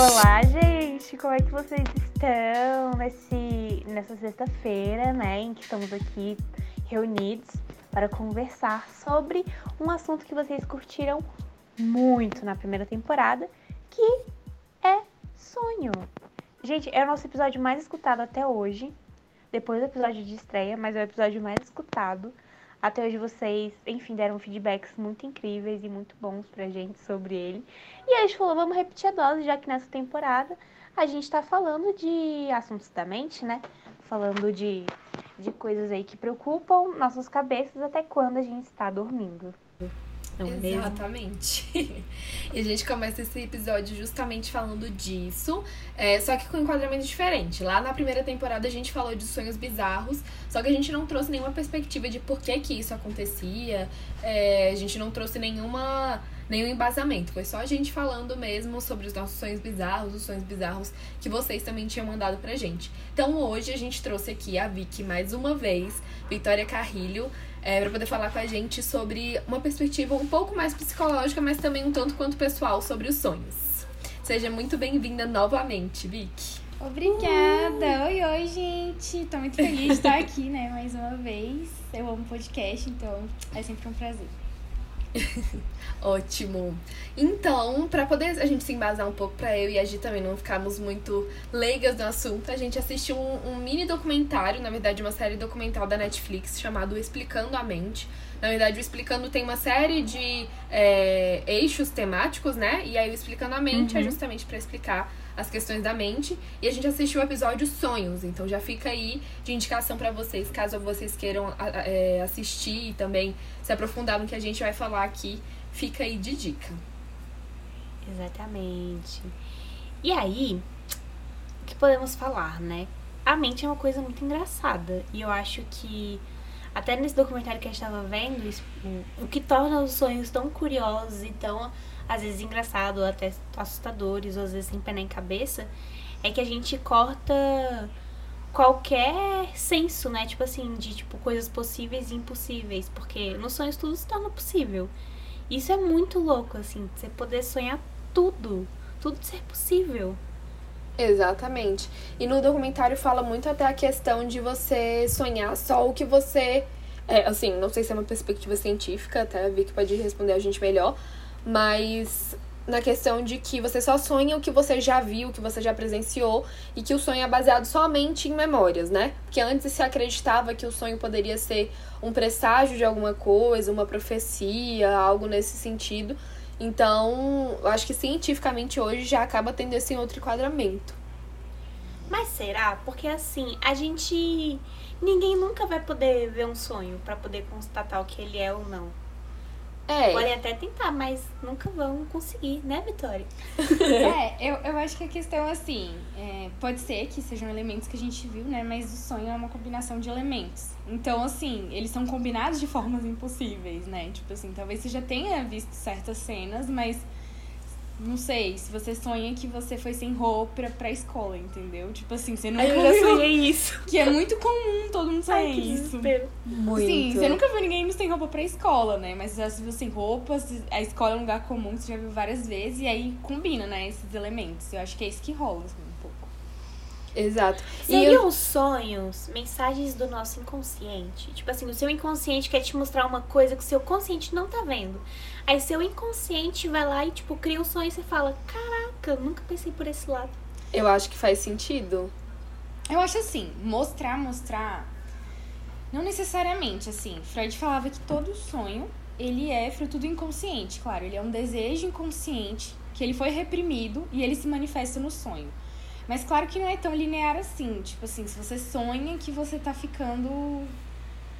Olá, gente! Como é que vocês estão nesse, nessa sexta-feira, né? Em que estamos aqui reunidos para conversar sobre um assunto que vocês curtiram muito na primeira temporada, que é sonho. Gente, é o nosso episódio mais escutado até hoje, depois do episódio de estreia, mas é o episódio mais escutado. Até hoje vocês, enfim, deram feedbacks muito incríveis e muito bons pra gente sobre ele. E a gente falou, vamos repetir a dose, já que nessa temporada a gente tá falando de assuntos da mente, né? Falando de, de coisas aí que preocupam nossas cabeças até quando a gente está dormindo. Não Exatamente. e a gente começa esse episódio justamente falando disso, é, só que com um enquadramento diferente. Lá na primeira temporada a gente falou de sonhos bizarros, só que a gente não trouxe nenhuma perspectiva de por que, que isso acontecia, é, a gente não trouxe nenhuma nenhum embasamento. Foi só a gente falando mesmo sobre os nossos sonhos bizarros, os sonhos bizarros que vocês também tinham mandado pra gente. Então hoje a gente trouxe aqui a Vicky mais uma vez, Vitória Carrilho, é, para poder falar com a gente sobre uma perspectiva um pouco mais psicológica, mas também um tanto quanto pessoal sobre os sonhos. Seja muito bem-vinda novamente, Vicky. Obrigada! Oi, oi, gente! Tô muito feliz de estar aqui, né, mais uma vez. Eu amo podcast, então é sempre um prazer. Ótimo. Então, para poder a gente se embasar um pouco, para eu e a Gi também não ficarmos muito leigas no assunto, a gente assistiu um, um, mini documentário, na verdade, uma série documental da Netflix chamado Explicando a Mente. Na verdade, o Explicando tem uma série de é, eixos temáticos, né? E aí o Explicando a Mente é uhum. é justamente para explicar as questões da mente. E a gente assistiu o episódio Sonhos, então já fica aí de indicação para vocês, caso vocês queiram é, assistir e também se aprofundar no que a gente vai falar aqui, fica aí de dica. Exatamente. E aí, o que podemos falar, né? A mente é uma coisa muito engraçada. E eu acho que, até nesse documentário que a gente estava vendo, o que torna os sonhos tão curiosos e tão às vezes engraçado, ou até assustadores, ou às vezes sem pé nem cabeça, é que a gente corta qualquer senso, né? Tipo assim, de tipo coisas possíveis e impossíveis, porque nos sonhos tudo se torna possível. Isso é muito louco, assim, você poder sonhar tudo, tudo ser possível. Exatamente. E no documentário fala muito até a questão de você sonhar só o que você. É, assim, não sei se é uma perspectiva científica, até a Vicky pode responder a gente melhor, mas na questão de que você só sonha o que você já viu, o que você já presenciou e que o sonho é baseado somente em memórias, né? Porque antes se acreditava que o sonho poderia ser um presságio de alguma coisa, uma profecia, algo nesse sentido. Então, acho que cientificamente hoje já acaba tendo esse outro enquadramento. Mas será? Porque assim, a gente ninguém nunca vai poder ver um sonho para poder constatar o que ele é ou não. É. Podem até tentar, mas nunca vão conseguir, né, Vitória? é, eu, eu acho que a questão, assim, é, pode ser que sejam elementos que a gente viu, né? Mas o sonho é uma combinação de elementos. Então, assim, eles são combinados de formas impossíveis, né? Tipo assim, talvez você já tenha visto certas cenas, mas não sei, se você sonha que você foi sem roupa pra escola, entendeu? Tipo assim, você nunca eu já sonhei isso. Que é muito comum, todo mundo sonha isso. Muito. Sim, você nunca viu ninguém indo sem roupa pra escola, né? Mas já se viu sem roupa, a escola é um lugar comum, você já viu várias vezes, e aí combina, né, esses elementos. Eu acho que é isso que rola, assim. Exato. Seriam eu... sonhos, mensagens do nosso inconsciente? Tipo assim, o seu inconsciente quer te mostrar uma coisa que o seu consciente não tá vendo. Aí seu inconsciente vai lá e, tipo, cria um sonho e você fala, caraca, nunca pensei por esse lado. Eu acho que faz sentido. Eu acho assim, mostrar, mostrar. Não necessariamente, assim. Freud falava que todo sonho, ele é fruto do inconsciente, claro. Ele é um desejo inconsciente que ele foi reprimido e ele se manifesta no sonho. Mas claro que não é tão linear assim. Tipo assim, se você sonha que você tá ficando.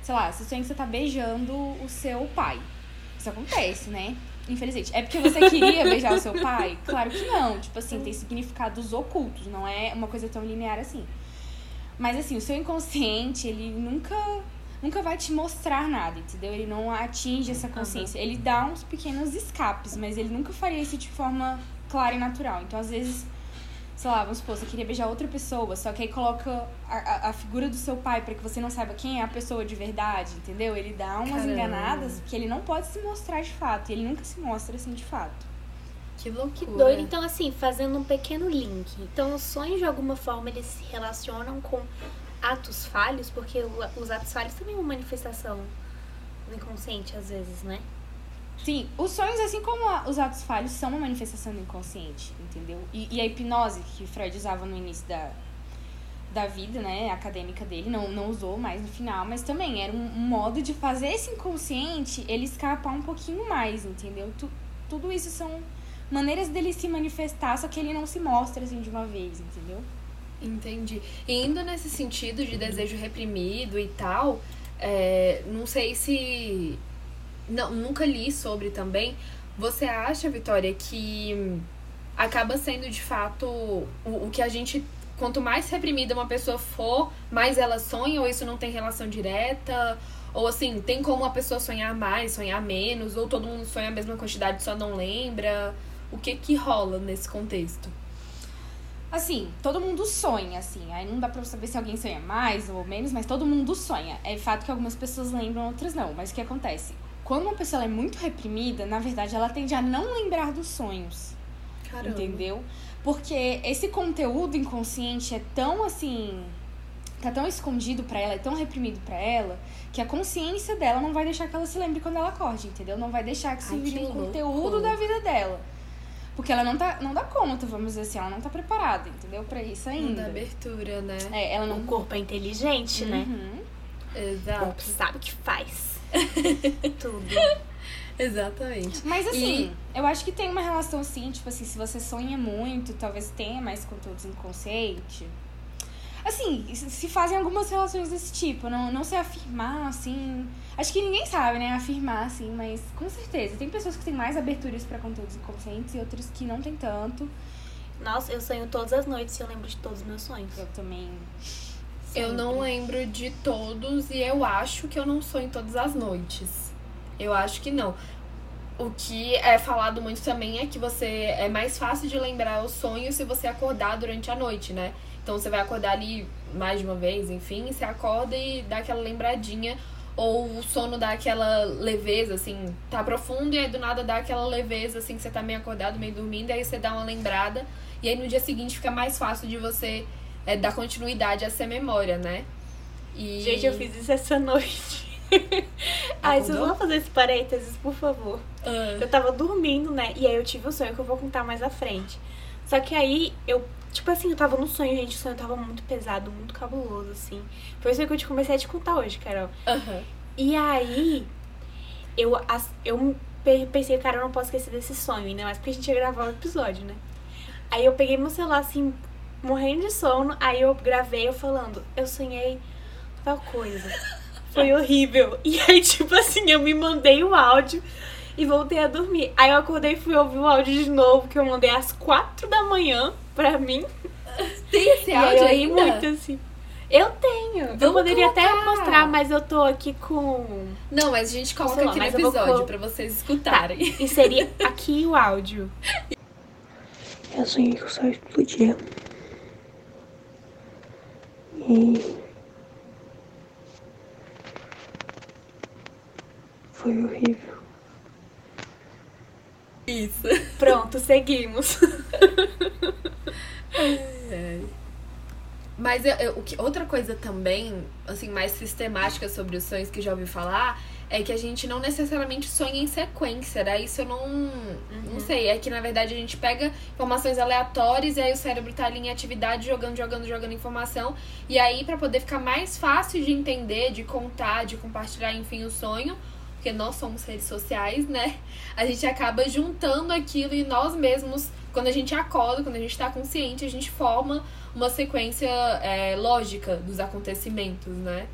Sei lá, você sonha que você tá beijando o seu pai. Isso acontece, né? Infelizmente. É porque você queria beijar o seu pai? Claro que não. Tipo assim, tem significados ocultos, não é uma coisa tão linear assim. Mas assim, o seu inconsciente, ele nunca nunca vai te mostrar nada, entendeu? Ele não atinge essa consciência. Uhum. Ele dá uns pequenos escapes, mas ele nunca faria isso de forma clara e natural. Então, às vezes, sei lá, vamos supor, você queria beijar outra pessoa, só que aí coloca a, a, a figura do seu pai para que você não saiba quem é a pessoa de verdade, entendeu? Ele dá umas Caramba. enganadas que ele não pode se mostrar de fato, e ele nunca se mostra assim de fato. Que loucura. Que doido. Então, assim, fazendo um pequeno link. Então, os sonhos, de alguma forma, eles se relacionam com atos falhos, porque os atos falhos também é uma manifestação do inconsciente, às vezes, né? Sim, os sonhos, assim como os atos falhos, são uma manifestação do inconsciente, entendeu? E, e a hipnose que Freud usava no início da, da vida, né, acadêmica dele, não, não usou mais no final, mas também era um, um modo de fazer esse inconsciente ele escapar um pouquinho mais, entendeu? Tu, tudo isso são maneiras dele se manifestar, só que ele não se mostra assim de uma vez, entendeu? Entendi. E indo nesse sentido de desejo reprimido e tal, é, não sei se. Não, nunca li sobre também. Você acha, Vitória, que acaba sendo de fato o, o que a gente. Quanto mais reprimida uma pessoa for, mais ela sonha, ou isso não tem relação direta? Ou assim, tem como a pessoa sonhar mais, sonhar menos, ou todo mundo sonha a mesma quantidade, só não lembra? O que que rola nesse contexto? Assim, todo mundo sonha, assim. Aí não dá pra saber se alguém sonha mais ou menos, mas todo mundo sonha. É fato que algumas pessoas lembram, outras não. Mas o que acontece? Quando uma pessoa é muito reprimida, na verdade, ela tende a não lembrar dos sonhos. Caramba. Entendeu? Porque esse conteúdo inconsciente é tão assim. tá tão escondido para ela, é tão reprimido para ela, que a consciência dela não vai deixar que ela se lembre quando ela acorde, entendeu? Não vai deixar que se vire um conteúdo da vida dela. Porque ela não, tá, não dá conta, vamos dizer assim, ela não tá preparada, entendeu? Pra isso ainda. Não dá abertura, né? É, ela não... O corpo é inteligente, né? uhum. né? Exato. O corpo sabe o que faz. Tudo. Exatamente. Mas assim, e... eu acho que tem uma relação assim, tipo assim, se você sonha muito, talvez tenha mais conteúdos inconsciente. Assim, se fazem algumas relações desse tipo, não, não se afirmar, assim. Acho que ninguém sabe, né, afirmar, assim, mas com certeza. Tem pessoas que têm mais aberturas para conteúdos inconscientes e outras que não tem tanto. Nossa, eu sonho todas as noites e eu lembro de todos os meus sonhos. Eu também. Sempre. Eu não lembro de todos e eu acho que eu não sonho todas as noites. Eu acho que não. O que é falado muito também é que você é mais fácil de lembrar os sonhos se você acordar durante a noite, né? Então você vai acordar ali mais de uma vez, enfim, você acorda e dá aquela lembradinha. Ou o sono dá aquela leveza, assim, tá profundo e aí do nada dá aquela leveza, assim, que você tá meio acordado, meio dormindo, e aí você dá uma lembrada. E aí no dia seguinte fica mais fácil de você é, dar continuidade a essa memória, né? E... Gente, eu fiz isso essa noite. Ai, vocês vão fazer esse parênteses, por favor. Uh. Eu tava dormindo, né? E aí eu tive um sonho que eu vou contar mais à frente. Só que aí eu Tipo assim, eu tava no sonho, gente. O sonho tava muito pesado, muito cabuloso, assim. Foi isso que eu te comecei a te contar hoje, Carol. Uhum. E aí, eu, eu pensei, cara, eu não posso esquecer desse sonho, ainda mais porque a gente ia gravar o episódio, né? Aí eu peguei meu celular, assim, morrendo de sono. Aí eu gravei eu falando, eu sonhei tal coisa. Foi horrível. E aí, tipo assim, eu me mandei o áudio e voltei a dormir. Aí eu acordei e fui ouvir o áudio de novo, que eu mandei às quatro da manhã pra mim. Tem esse áudio aí muito, assim. Eu tenho. Vamos eu poderia colocar. até mostrar, mas eu tô aqui com. Não, mas a gente coloca aqui no episódio vou... pra vocês escutarem. Tá. E seria aqui o áudio. Eu sonhei que o sol explodia. E. Foi horrível. Isso. Pronto, seguimos. Mas eu, eu, outra coisa também, assim, mais sistemática sobre os sonhos que já ouvi falar, é que a gente não necessariamente sonha em sequência, né? Isso eu não. Uhum. Não sei. É que na verdade a gente pega informações aleatórias e aí o cérebro tá ali em atividade, jogando, jogando, jogando informação. E aí, para poder ficar mais fácil de entender, de contar, de compartilhar, enfim, o sonho, porque nós somos redes sociais, né? A gente acaba juntando aquilo e nós mesmos, quando a gente acorda, quando a gente está consciente, a gente forma uma sequência é, lógica dos acontecimentos, né?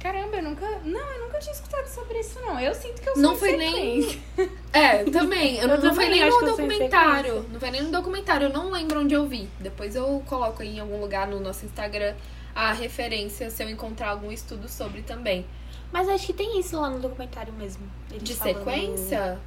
Caramba, eu nunca. Não, eu nunca tinha escutado sobre isso, não. Eu sinto que eu sou Não foi nem. É, também. Eu, eu não, foi nem no documentário. Não foi nem no documentário. Eu não lembro onde eu vi. Depois eu coloco aí em algum lugar no nosso Instagram a referência se eu encontrar algum estudo sobre também. Mas acho que tem isso lá no documentário mesmo. De falando, sequência?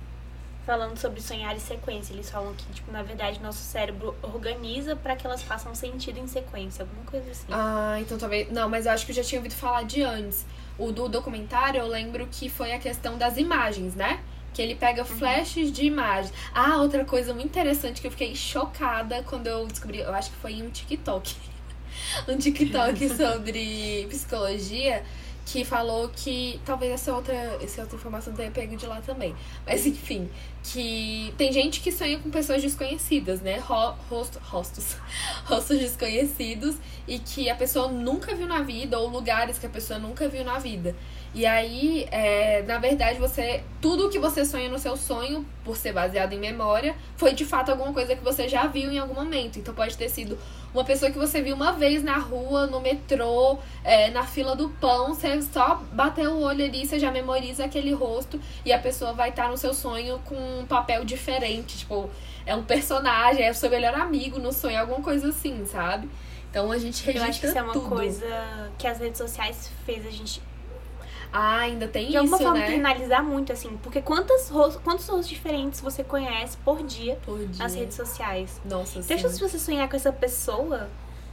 Falando sobre sonhar em sequência. Eles falam que, tipo, na verdade, nosso cérebro organiza para que elas façam sentido em sequência. Alguma coisa assim. Ah, então talvez. Não, mas eu acho que eu já tinha ouvido falar de antes. O do documentário, eu lembro que foi a questão das imagens, né? que ele pega flashes de imagens. Ah, outra coisa muito interessante que eu fiquei chocada quando eu descobri, eu acho que foi em um TikTok. um TikTok sobre psicologia que falou que talvez essa outra, essa outra informação tenha pego de lá também. Mas enfim, que tem gente que sonha com pessoas desconhecidas, né? Ro rosto, rostos, rostos desconhecidos e que a pessoa nunca viu na vida ou lugares que a pessoa nunca viu na vida. E aí, é, na verdade, você. Tudo que você sonha no seu sonho, por ser baseado em memória, foi de fato alguma coisa que você já viu em algum momento. Então pode ter sido uma pessoa que você viu uma vez na rua, no metrô, é, na fila do pão, você só bateu o olho ali, você já memoriza aquele rosto e a pessoa vai estar no seu sonho com um papel diferente. Tipo, é um personagem, é o seu melhor amigo no sonho, alguma coisa assim, sabe? Então a gente registra Eu acho que isso é uma tudo. coisa que as redes sociais fez a gente Ah, ainda tem de alguma isso, forma né? internalizar muito, assim. Porque quantas ros- quantos rostos diferentes você conhece por dia Por dia. nas redes sociais? Nossa, Então, sim. se você sonhar com essa pessoa,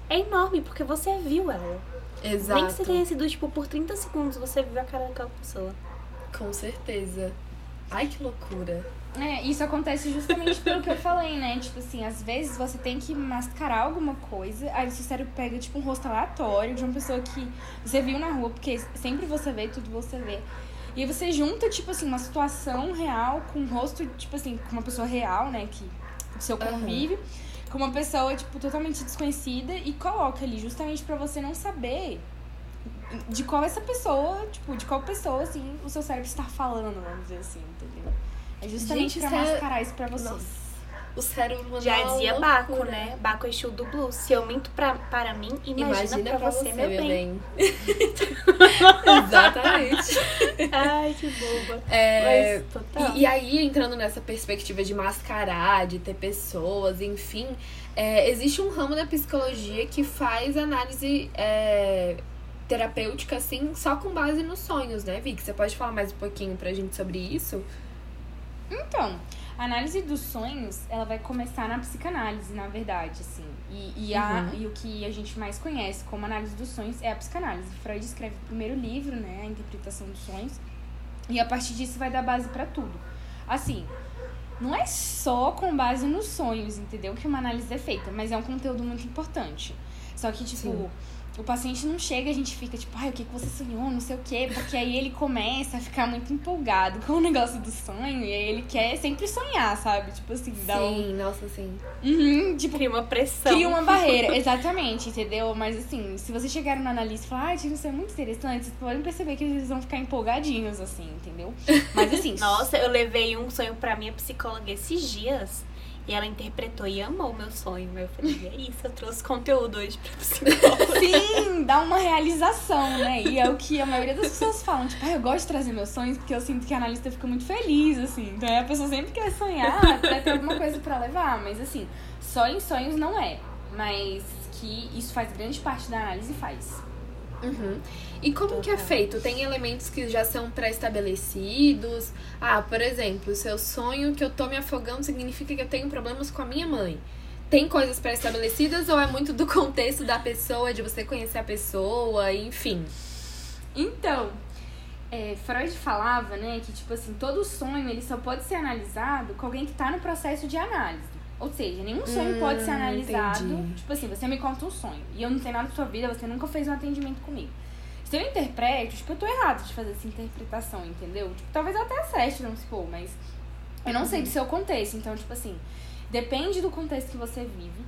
é enorme, porque você viu ela. Exato. Nem que você tenha sido, tipo, por 30 segundos, você viu a cara daquela pessoa. Com certeza. Ai, que loucura. É, isso acontece justamente pelo que eu falei, né? Tipo assim, às vezes você tem que mascarar alguma coisa, aí o seu cérebro pega, tipo, um rosto aleatório de uma pessoa que você viu na rua, porque sempre você vê, tudo você vê. E aí você junta, tipo assim, uma situação real com um rosto, tipo assim, com uma pessoa real, né? Que do seu Aham. convívio, com uma pessoa, tipo, totalmente desconhecida e coloca ali, justamente pra você não saber de qual essa pessoa, tipo, de qual pessoa, assim, o seu cérebro está falando, vamos dizer assim, entendeu? É justamente Gente, pra isso é- mascarar isso pra você. Nossa. O cérebro mandou Já uma dizia loucura. Baco, né? Baco é Exu do blues. Se eu minto pra, para mim, imagina, pra, você, meu bem. Exatamente. Ai, que boba. É, Mas, total. E, e aí, entrando nessa perspectiva de mascarar, de ter pessoas, enfim, é, existe um ramo da psicologia que faz análise é, terapêutica, assim, só com base nos sonhos, né, Vicky? Você pode falar mais um pouquinho pra gente sobre isso? Então, a análise dos sonhos, ela vai começar na psicanálise, na verdade, assim. E, e, a, Uhum. e o que a gente mais conhece como análise dos sonhos é a psicanálise. Freud escreve o primeiro livro, né, a interpretação dos sonhos, e a partir disso vai dar base pra tudo. Assim, não é só com base nos sonhos, entendeu, que uma análise é feita, mas é um conteúdo muito importante. Só que, tipo, Sim. O paciente não chega, a gente fica tipo, ai, o que, que você sonhou, não sei o quê, porque aí ele começa a ficar muito empolgado com o negócio do sonho e aí ele quer sempre sonhar, sabe? Tipo assim, dá um. Sim, nossa, sim. Uhum, tipo, Cria uma pressão. cria uma barreira, exatamente, entendeu? Mas assim, se vocês chegarem no analista e falar, ah, isso é muito interessante, vocês podem perceber que eles vão ficar empolgadinhos, assim, entendeu? Mas assim, Nossa, eu levei um sonho pra minha psicóloga esses dias. E ela interpretou e amou o meu sonho. Eu falei, é isso, eu trouxe conteúdo hoje pra psicóloga. Sim, dá uma realização, né? E é o que a maioria das pessoas falam, tipo, ah, eu gosto de trazer meus sonhos porque eu sinto que a analista fica muito feliz, assim. Então a pessoa sempre quer sonhar pra ter alguma coisa pra levar, mas assim, só em sonhos não é. Mas que isso faz grande parte da análise faz. Uhum. E como que é feito? Tem elementos que já são pré-estabelecidos? Ah, por exemplo, se eu sonho que eu tô me afogando significa que eu tenho problemas com a minha mãe. Tem coisas pré-estabelecidas ou é muito do contexto da pessoa, de você conhecer a pessoa, enfim? Então, é, Freud falava, né, que tipo assim, todo sonho ele só pode ser analisado com alguém que tá no processo de análise. Ou seja, nenhum sonho Hum, pode ser analisado. entendi. Tipo assim, você me conta um sonho e eu não sei nada da sua vida, você nunca fez um atendimento comigo. Se eu interpreto, tipo, eu tô errado de fazer essa interpretação, entendeu? Tipo, talvez eu até acerte, vamos supor, mas eu não sei do seu contexto. Então, tipo assim, depende do contexto que você vive.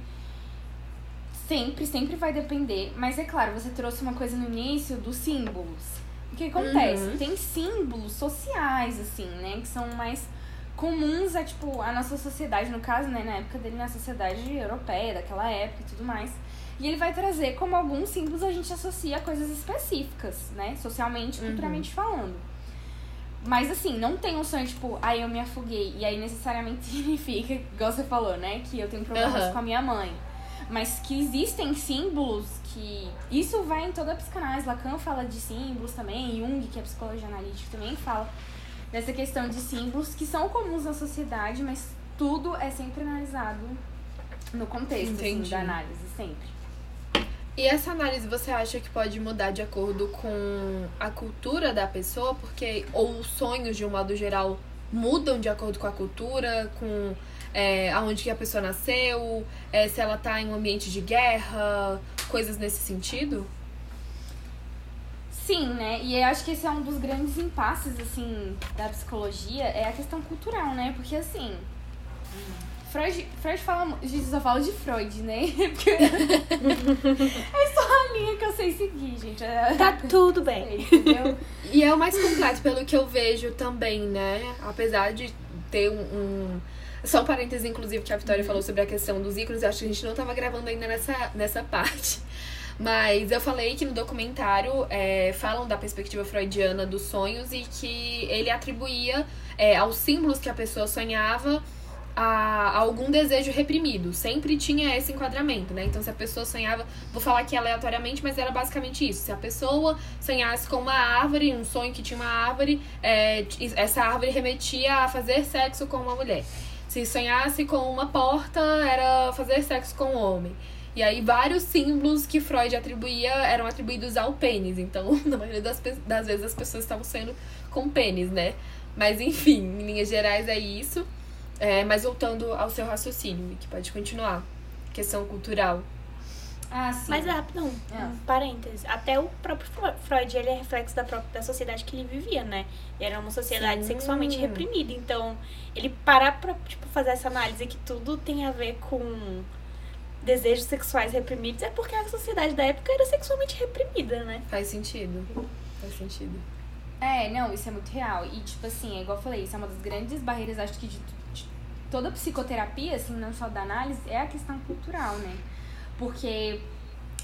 Sempre, sempre vai depender. Mas é claro, você trouxe uma coisa no início dos símbolos. O que acontece? Uhum. Tem símbolos sociais, assim, né? Que são mais comuns a, tipo, a nossa sociedade, no caso, né? Na época dele, na sociedade europeia, daquela época e tudo mais. E ele vai trazer como alguns símbolos a gente associa a coisas específicas, né? Socialmente, Uhum. culturalmente falando. Mas assim, não tem um sonho, tipo, aí eu me afoguei. E aí necessariamente significa, igual você falou, né? Que eu tenho problemas Aham. com a minha mãe. Mas que existem símbolos que. Isso vai em toda a psicanálise. Lacan fala de símbolos também, Jung, que é psicologia analítica, também fala dessa questão de símbolos que são comuns na sociedade, mas tudo é sempre analisado no contexto assim, da análise, sempre. E essa análise você acha que pode mudar de acordo com a cultura da pessoa? Porque, ou os sonhos, de um modo geral, mudam de acordo com a cultura, com é, aonde que a pessoa nasceu, é, se ela tá em um ambiente de guerra, coisas nesse sentido? Sim, né? E eu acho que esse é um dos grandes impasses, assim, da psicologia, é a questão cultural, né? Porque, assim, Freud, Freud fala. Gente, eu só falo de Freud, né? Porque é só a linha que eu sei seguir, gente. É... Tá tudo bem. Entendeu? E é o mais completo, pelo que eu vejo também, né? Apesar de ter um. um... Só um parênteses, inclusive, que a Vitória falou sobre a questão dos ícones. Eu acho que a gente não tava gravando ainda nessa, nessa parte. Mas eu falei que no documentário é, falam da perspectiva freudiana dos sonhos e que ele atribuía é, aos símbolos que a pessoa sonhava a, algum desejo reprimido. Sempre tinha esse enquadramento, né? Então, se a pessoa sonhava, vou falar aqui aleatoriamente, mas era basicamente isso. Se a pessoa sonhasse com uma árvore, um sonho que tinha uma árvore, é, essa árvore remetia a fazer sexo com uma mulher. Se sonhasse com uma porta, era fazer sexo com um homem. E aí, vários símbolos que Freud atribuía eram atribuídos ao pênis. Então, na maioria das, das vezes, as pessoas estavam sendo com pênis, né? Mas, enfim, em linhas gerais é isso. É, mas voltando ao seu raciocínio, que pode continuar. Questão cultural. Ah, sim. Mas é rapidão, É. um parêntese. Até o próprio Freud, ele é reflexo da própria da sociedade que ele vivia, né? Era uma sociedade Sim. sexualmente reprimida. Então, ele parar pra tipo, fazer essa análise que tudo tem a ver com desejos sexuais reprimidos é porque a sociedade da época era sexualmente reprimida, né? Faz sentido. Faz sentido. É, não, isso é muito real. E, tipo assim, é igual eu falei, isso é uma das grandes barreiras, acho que, de, de toda psicoterapia, assim, não só da análise, é a questão cultural, né? Porque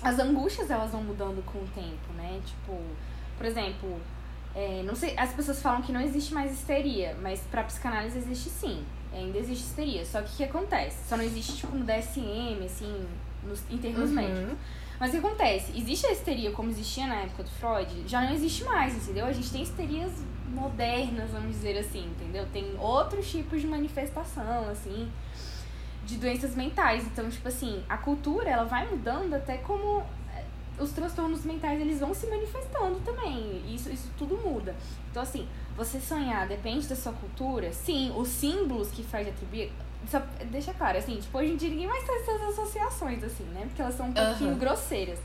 as angústias, elas vão mudando com o tempo, né? Tipo, por exemplo, é, não sei, as pessoas falam que não existe mais histeria, mas pra psicanálise existe sim. Ainda existe histeria. Só que o que acontece? Só não existe, tipo, no DSM, assim, nos, em termos Uhum. médicos. Mas o que acontece? Existe a histeria como existia na época do Freud? Já não existe mais, entendeu? A gente tem histerias modernas, vamos dizer assim, entendeu? Tem outros tipos de manifestação, assim, de doenças mentais. Então, tipo assim, a cultura, ela vai mudando até como os transtornos mentais, eles vão se manifestando também. Isso, isso tudo muda. Então, assim, você sonhar depende da sua cultura. Sim, os símbolos que Freud atribui... Só deixa claro, assim, tipo, hoje em dia ninguém mais faz essas associações, assim, né? Porque elas são um pouquinho grosseiras.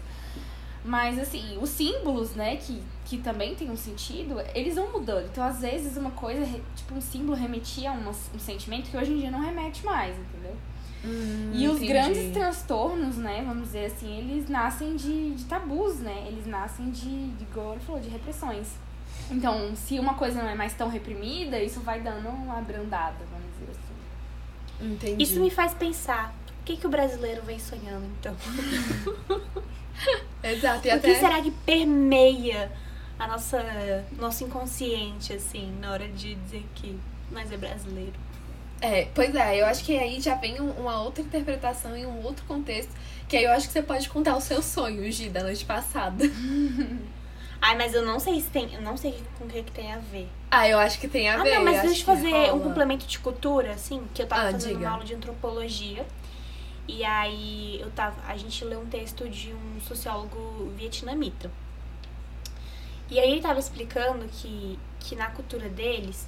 Mas, assim, os símbolos, né, que, que também tem um sentido, eles vão mudando. Então, às vezes, uma coisa, tipo, um símbolo remetia a um sentimento que hoje em dia não remete mais, entendeu? E os entendi. grandes transtornos, né, vamos dizer assim, eles nascem de, de tabus, né? Eles nascem de, de, igual ele falou, de repressões. Então, se uma coisa não é mais tão reprimida, isso vai dando uma abrandada, vamos dizer assim. Entendi. Isso me faz pensar, o que, que o brasileiro vem sonhando, então? Exato. E O que será que permeia a nossa nosso inconsciente, assim, na hora de dizer que nós é brasileiro? É, pois é, eu acho que aí já vem um- uma outra interpretação e um outro contexto. Que aí eu acho que você pode contar os seus sonhos, Gi, da noite passada. Ai, mas eu não sei se tem. Eu não sei com o que, que tem a ver. Ah, eu acho que tem a ah, ver. não, mas deixa eu fazer um rola. complemento de cultura, assim, que eu tava Ah, fazendo diga. uma aula de antropologia. E aí eu tava. A gente leu um texto de um sociólogo vietnamita. E aí ele tava explicando que, que na cultura deles,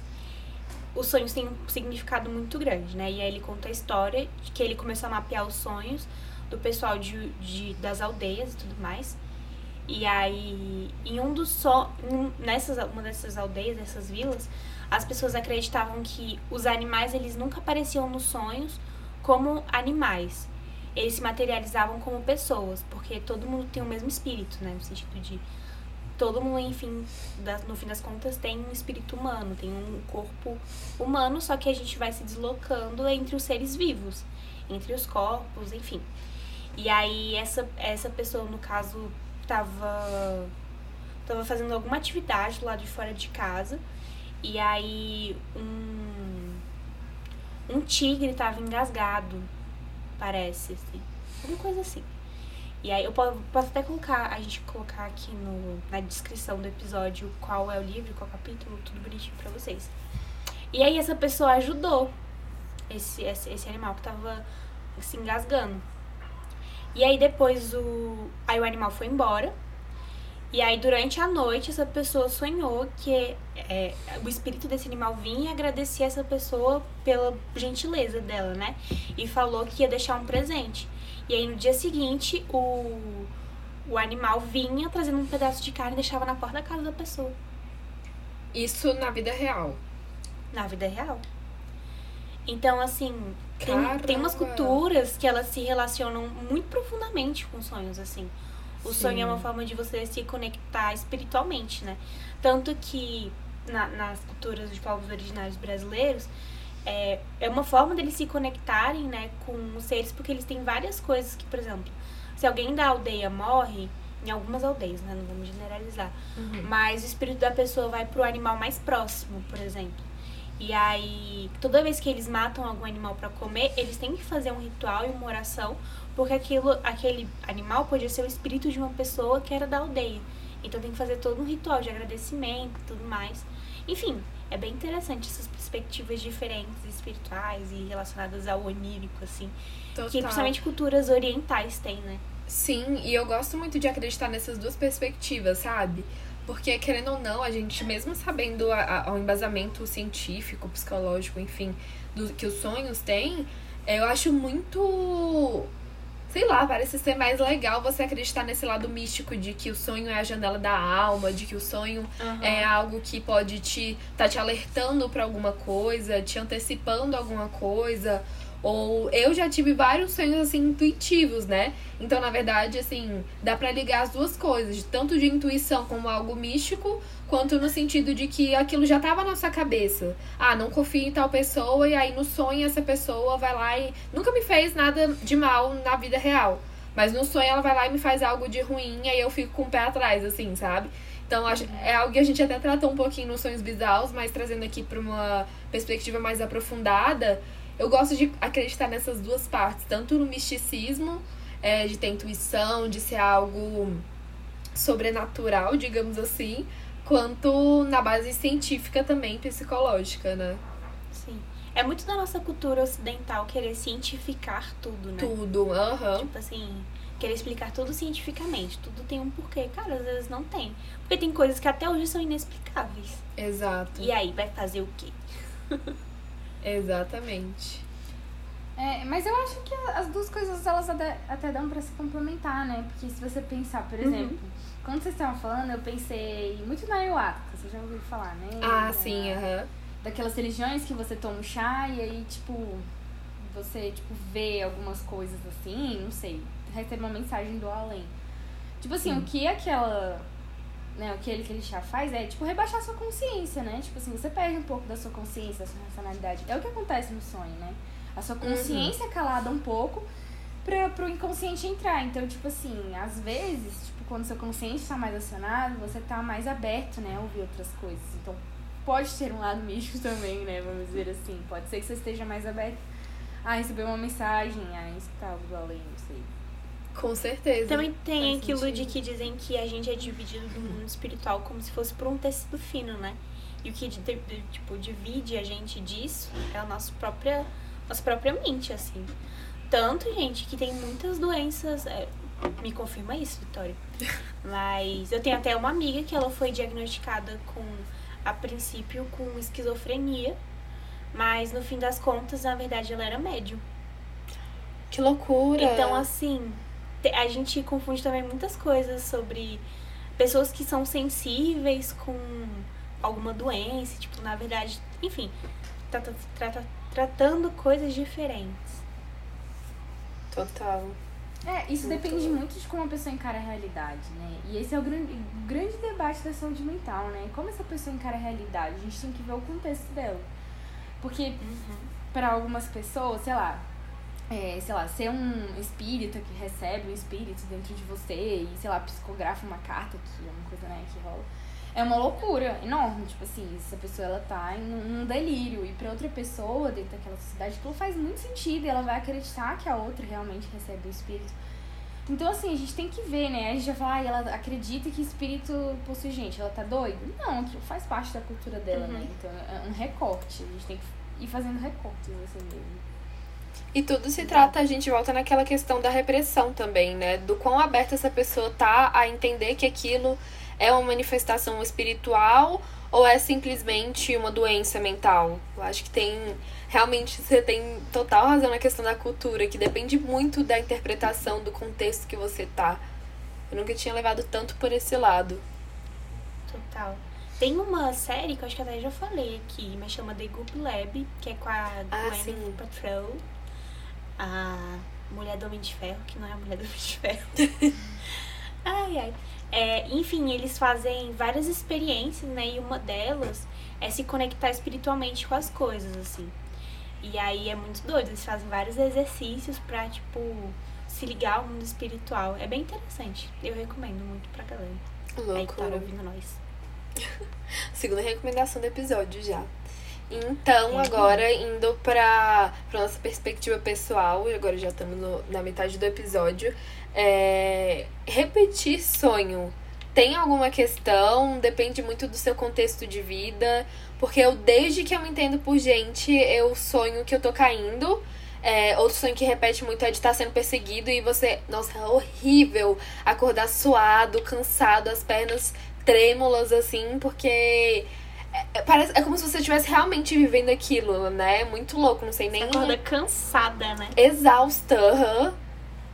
os sonhos têm um significado muito grande, né? E aí ele conta a história de que ele começou a mapear os sonhos do pessoal de, de, das aldeias e tudo mais. E aí, em um dos so, um, nessas uma dessas aldeias, dessas vilas, as pessoas acreditavam que os animais eles nunca apareciam nos sonhos como animais. Eles se materializavam como pessoas, porque todo mundo tem o mesmo espírito, né, no sentido de todo mundo, enfim, no fim das contas tem um espírito humano, tem um corpo humano, só que a gente vai se deslocando entre os seres vivos, entre os corpos, enfim. E aí essa essa pessoa, no caso, tava tava fazendo alguma atividade lado de fora de casa. E aí um um tigre tava engasgado, parece assim. Alguma coisa assim. E aí eu po- posso até colocar, a gente colocar aqui no, na descrição do episódio qual é o livro, qual capítulo, tudo bonitinho pra vocês. E aí essa pessoa ajudou esse, esse, esse animal que tava se engasgando. E aí depois o. Aí o animal foi embora. E aí, durante a noite, essa pessoa sonhou que é, o espírito desse animal vinha agradecer essa pessoa pela gentileza dela, né? E falou que ia deixar um presente. E aí, no dia seguinte, o, o animal vinha trazendo um pedaço de carne e deixava na porta da casa da pessoa. Isso na vida real. Na vida real. Então, assim, tem, tem umas culturas que elas se relacionam muito profundamente com sonhos, assim. O sonho é uma Sim. forma de você se conectar espiritualmente, né? Tanto que na- nas culturas dos povos originários brasileiros, é, é uma forma deles se conectarem, né, com os seres, porque eles têm várias coisas que, por exemplo, se alguém da aldeia morre, em algumas aldeias, né, não vamos generalizar, mas o espírito da pessoa vai pro animal mais próximo, por exemplo. E aí, toda vez que eles matam algum animal para comer, eles têm que fazer um ritual e uma oração, porque aquilo, aquele animal podia ser o espírito de uma pessoa que era da aldeia. Então tem que fazer todo um ritual de agradecimento e tudo mais. Enfim, é bem interessante essas perspectivas diferentes, espirituais e relacionadas ao onírico, assim. Total. Que principalmente culturas orientais têm, né? Sim, e eu gosto muito de acreditar nessas duas perspectivas, sabe? Porque, querendo ou não, a gente, mesmo sabendo a, a, o embasamento científico, psicológico, enfim, do que os sonhos têm, eu acho muito. Sei lá, parece ser mais legal você acreditar nesse lado místico de que o sonho é a janela da alma, de que o sonho é algo que pode te tá te alertando pra alguma coisa, te antecipando alguma coisa. Ou eu já tive vários sonhos assim intuitivos, né? Então, na verdade, assim, dá pra ligar as duas coisas, tanto de intuição como algo místico, quanto no sentido de que aquilo já tava na sua cabeça. Ah, não confio em tal pessoa e aí no sonho essa pessoa vai lá e nunca me fez nada de mal na vida real. Mas no sonho ela vai lá e me faz algo de ruim e aí eu fico com o pé atrás, assim, sabe? Então acho- é algo que a gente até tratou um pouquinho nos sonhos bizarros, mas trazendo aqui pra uma perspectiva mais aprofundada, eu gosto de acreditar nessas duas partes, tanto no misticismo, é, de ter intuição, de ser algo sobrenatural, digamos assim, quanto na base científica também, psicológica, né? Sim. É muito da nossa cultura ocidental querer cientificar tudo, né? Tudo, aham. Tipo assim, querer explicar tudo cientificamente. Tudo tem um porquê. Cara, às vezes não tem. Porque tem coisas que até hoje são inexplicáveis. Exato. E aí, vai fazer o quê? Exatamente. É, mas eu acho que as duas coisas elas até, até dão pra se complementar, né? Porque se você pensar, por exemplo, quando vocês estavam falando, eu pensei muito na ayahuasca, você já ouviu falar, né? Ah, sim, aham. Daquelas religiões que você toma um chá e aí, tipo, você, tipo, vê algumas coisas assim, não sei, recebe uma mensagem do além. Tipo assim, o que aquela. Né, o que ele, aquele chá faz é, tipo, rebaixar sua consciência, né? Tipo assim, você perde um pouco da sua consciência, da sua racionalidade. É o que acontece no sonho, né? A sua consciência é calada um pouco pra, pro inconsciente entrar. Então, tipo assim, às vezes, tipo, quando seu consciente tá mais acionado, você tá mais aberto, né, a ouvir outras coisas. Então, pode ter um lado místico também, né, vamos dizer assim. Pode ser que você esteja mais aberto a receber uma mensagem, a escutar algo do além, não sei. Com certeza. Também tem Faz aquilo sentido. de que dizem que a gente é dividido do mundo espiritual como se fosse por um tecido fino, né? E o que tipo, divide a gente disso é a nossa própria, nossa própria mente, assim. Tanto, gente, que tem muitas doenças. é, me confirma isso, Vitória. Mas eu tenho até uma amiga que ela foi diagnosticada com, a princípio, com esquizofrenia. Mas no fim das contas, na verdade, ela era médium. Que loucura. Então, assim, a gente confunde também muitas coisas sobre pessoas que são sensíveis com alguma doença, tipo, na verdade, enfim, trata- trata- tratando coisas diferentes. Total. É, isso depende muito de como a pessoa encara a realidade, né? E esse é o grande, grande debate da saúde mental, né? Como essa pessoa encara a realidade? A gente tem que ver o contexto dela. Porque para algumas pessoas, sei lá, é, sei lá, ser um espírita que recebe um espírito dentro de você e, sei lá, psicografa uma carta, que é uma coisa, né, que rola. É uma loucura enorme, tipo assim, essa pessoa ela tá em um delírio. E pra outra pessoa, dentro daquela sociedade, aquilo faz muito sentido e ela vai acreditar que a outra realmente recebe o espírito. Então, assim, a gente tem que ver, né? A gente já fala, ah, ela acredita que espírito possui gente, ela tá doida? Não, aquilo faz parte da cultura dela, né? Então, é um recorte. A gente tem que ir fazendo recortes assim mesmo. E tudo se trata, a gente volta naquela questão da repressão também, né? Do quão aberta essa pessoa tá a entender que aquilo é uma manifestação espiritual ou é simplesmente uma doença mental? Eu acho que tem. Realmente você tem total razão na questão da cultura, que depende muito da interpretação, do contexto que você tá. Eu nunca tinha levado tanto por esse lado. Total. Tem uma série que eu acho que até já falei aqui, mas chama The Goop Lab, que é com a Ah. Paltrow, a mulher do Homem de Ferro, que não é a mulher do Homem de Ferro. ai, ai. É, enfim, eles fazem várias experiências, né? E uma delas é se conectar espiritualmente com as coisas, assim. E aí é muito doido, eles fazem vários exercícios pra, tipo, se ligar ao mundo espiritual. É bem interessante. Eu recomendo muito pra galera. Aí que tá ouvindo nós. Segunda recomendação do episódio já. Então, agora indo pra, pra nossa perspectiva pessoal, e agora já estamos no- na metade do episódio. É, repetir sonho. Tem alguma questão? Depende muito do seu contexto de vida. Porque eu, desde que eu me entendo por gente, eu sonho que eu tô caindo. É, outro sonho que repete muito é de estar sendo perseguido e você. Nossa, é horrível acordar suado, cansado, as pernas trêmulas, assim, porque. É, é- parece, é como se você estivesse realmente vivendo aquilo, né? Muito louco, não sei nem. Acorda cansada, né? Exausta, aham.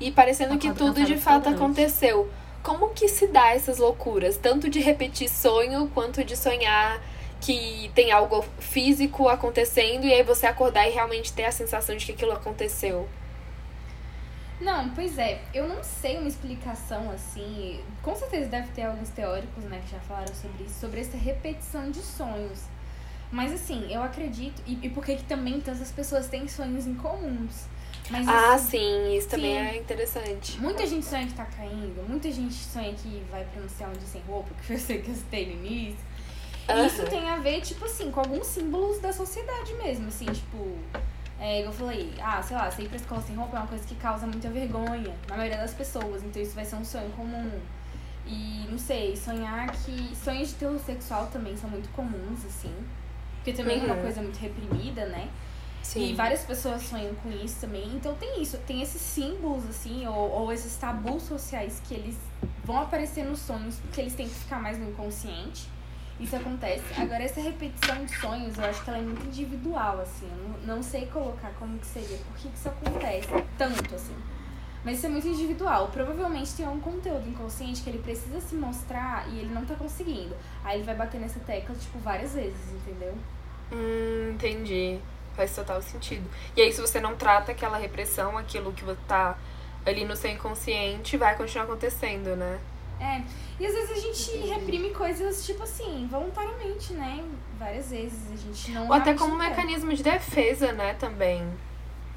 E parecendo que Acorda tudo de fato aconteceu. Como que se dá essas loucuras? Tanto de repetir sonho, quanto de sonhar que tem algo físico acontecendo e aí você acordar e realmente ter a sensação de que aquilo aconteceu. Não, pois é, eu não sei uma explicação assim. Com certeza deve ter alguns teóricos, né, que já falaram sobre isso, sobre essa repetição de sonhos. Mas assim, eu acredito, e, e por que que também tantas pessoas têm sonhos em comuns. Mas Ah, assim, sim, isso também sim. é interessante. Muita gente sonha que tá caindo, muita gente sonha que vai pra não sei onde sem roupa, que foi você que eu citei no início. E isso tem a ver, tipo assim, com alguns símbolos da sociedade mesmo, assim, tipo. É, eu falei, ah, sei lá, sair pra escola sem roupa é uma coisa que causa muita vergonha na maioria das pessoas, então isso vai ser um sonho comum. E, não sei, sonhar que. Sonhos de teor sexual também são muito comuns, assim. Porque também é uma Uhum. coisa muito reprimida, né? Sim. E várias pessoas sonham com isso também. Então tem isso, tem esses símbolos, assim, ou, ou esses tabus sociais que eles vão aparecer nos sonhos, porque eles têm que ficar mais no inconsciente. Isso acontece. Agora, essa repetição de sonhos, eu acho que ela é muito individual, assim. Eu não, não sei colocar como que seria, por que que isso acontece tanto, assim. Mas isso é muito individual. Provavelmente tem um conteúdo inconsciente que ele precisa se mostrar e ele não tá conseguindo. Aí ele vai bater nessa tecla, tipo, várias vezes, entendeu? Hum, entendi. Faz total sentido. E aí, se você não trata aquela repressão, aquilo que tá ali no seu inconsciente, vai continuar acontecendo, né? É, e às vezes a gente reprime coisas, tipo assim, voluntariamente, né? Várias vezes a gente não. Ou até como um mecanismo de defesa, né, também.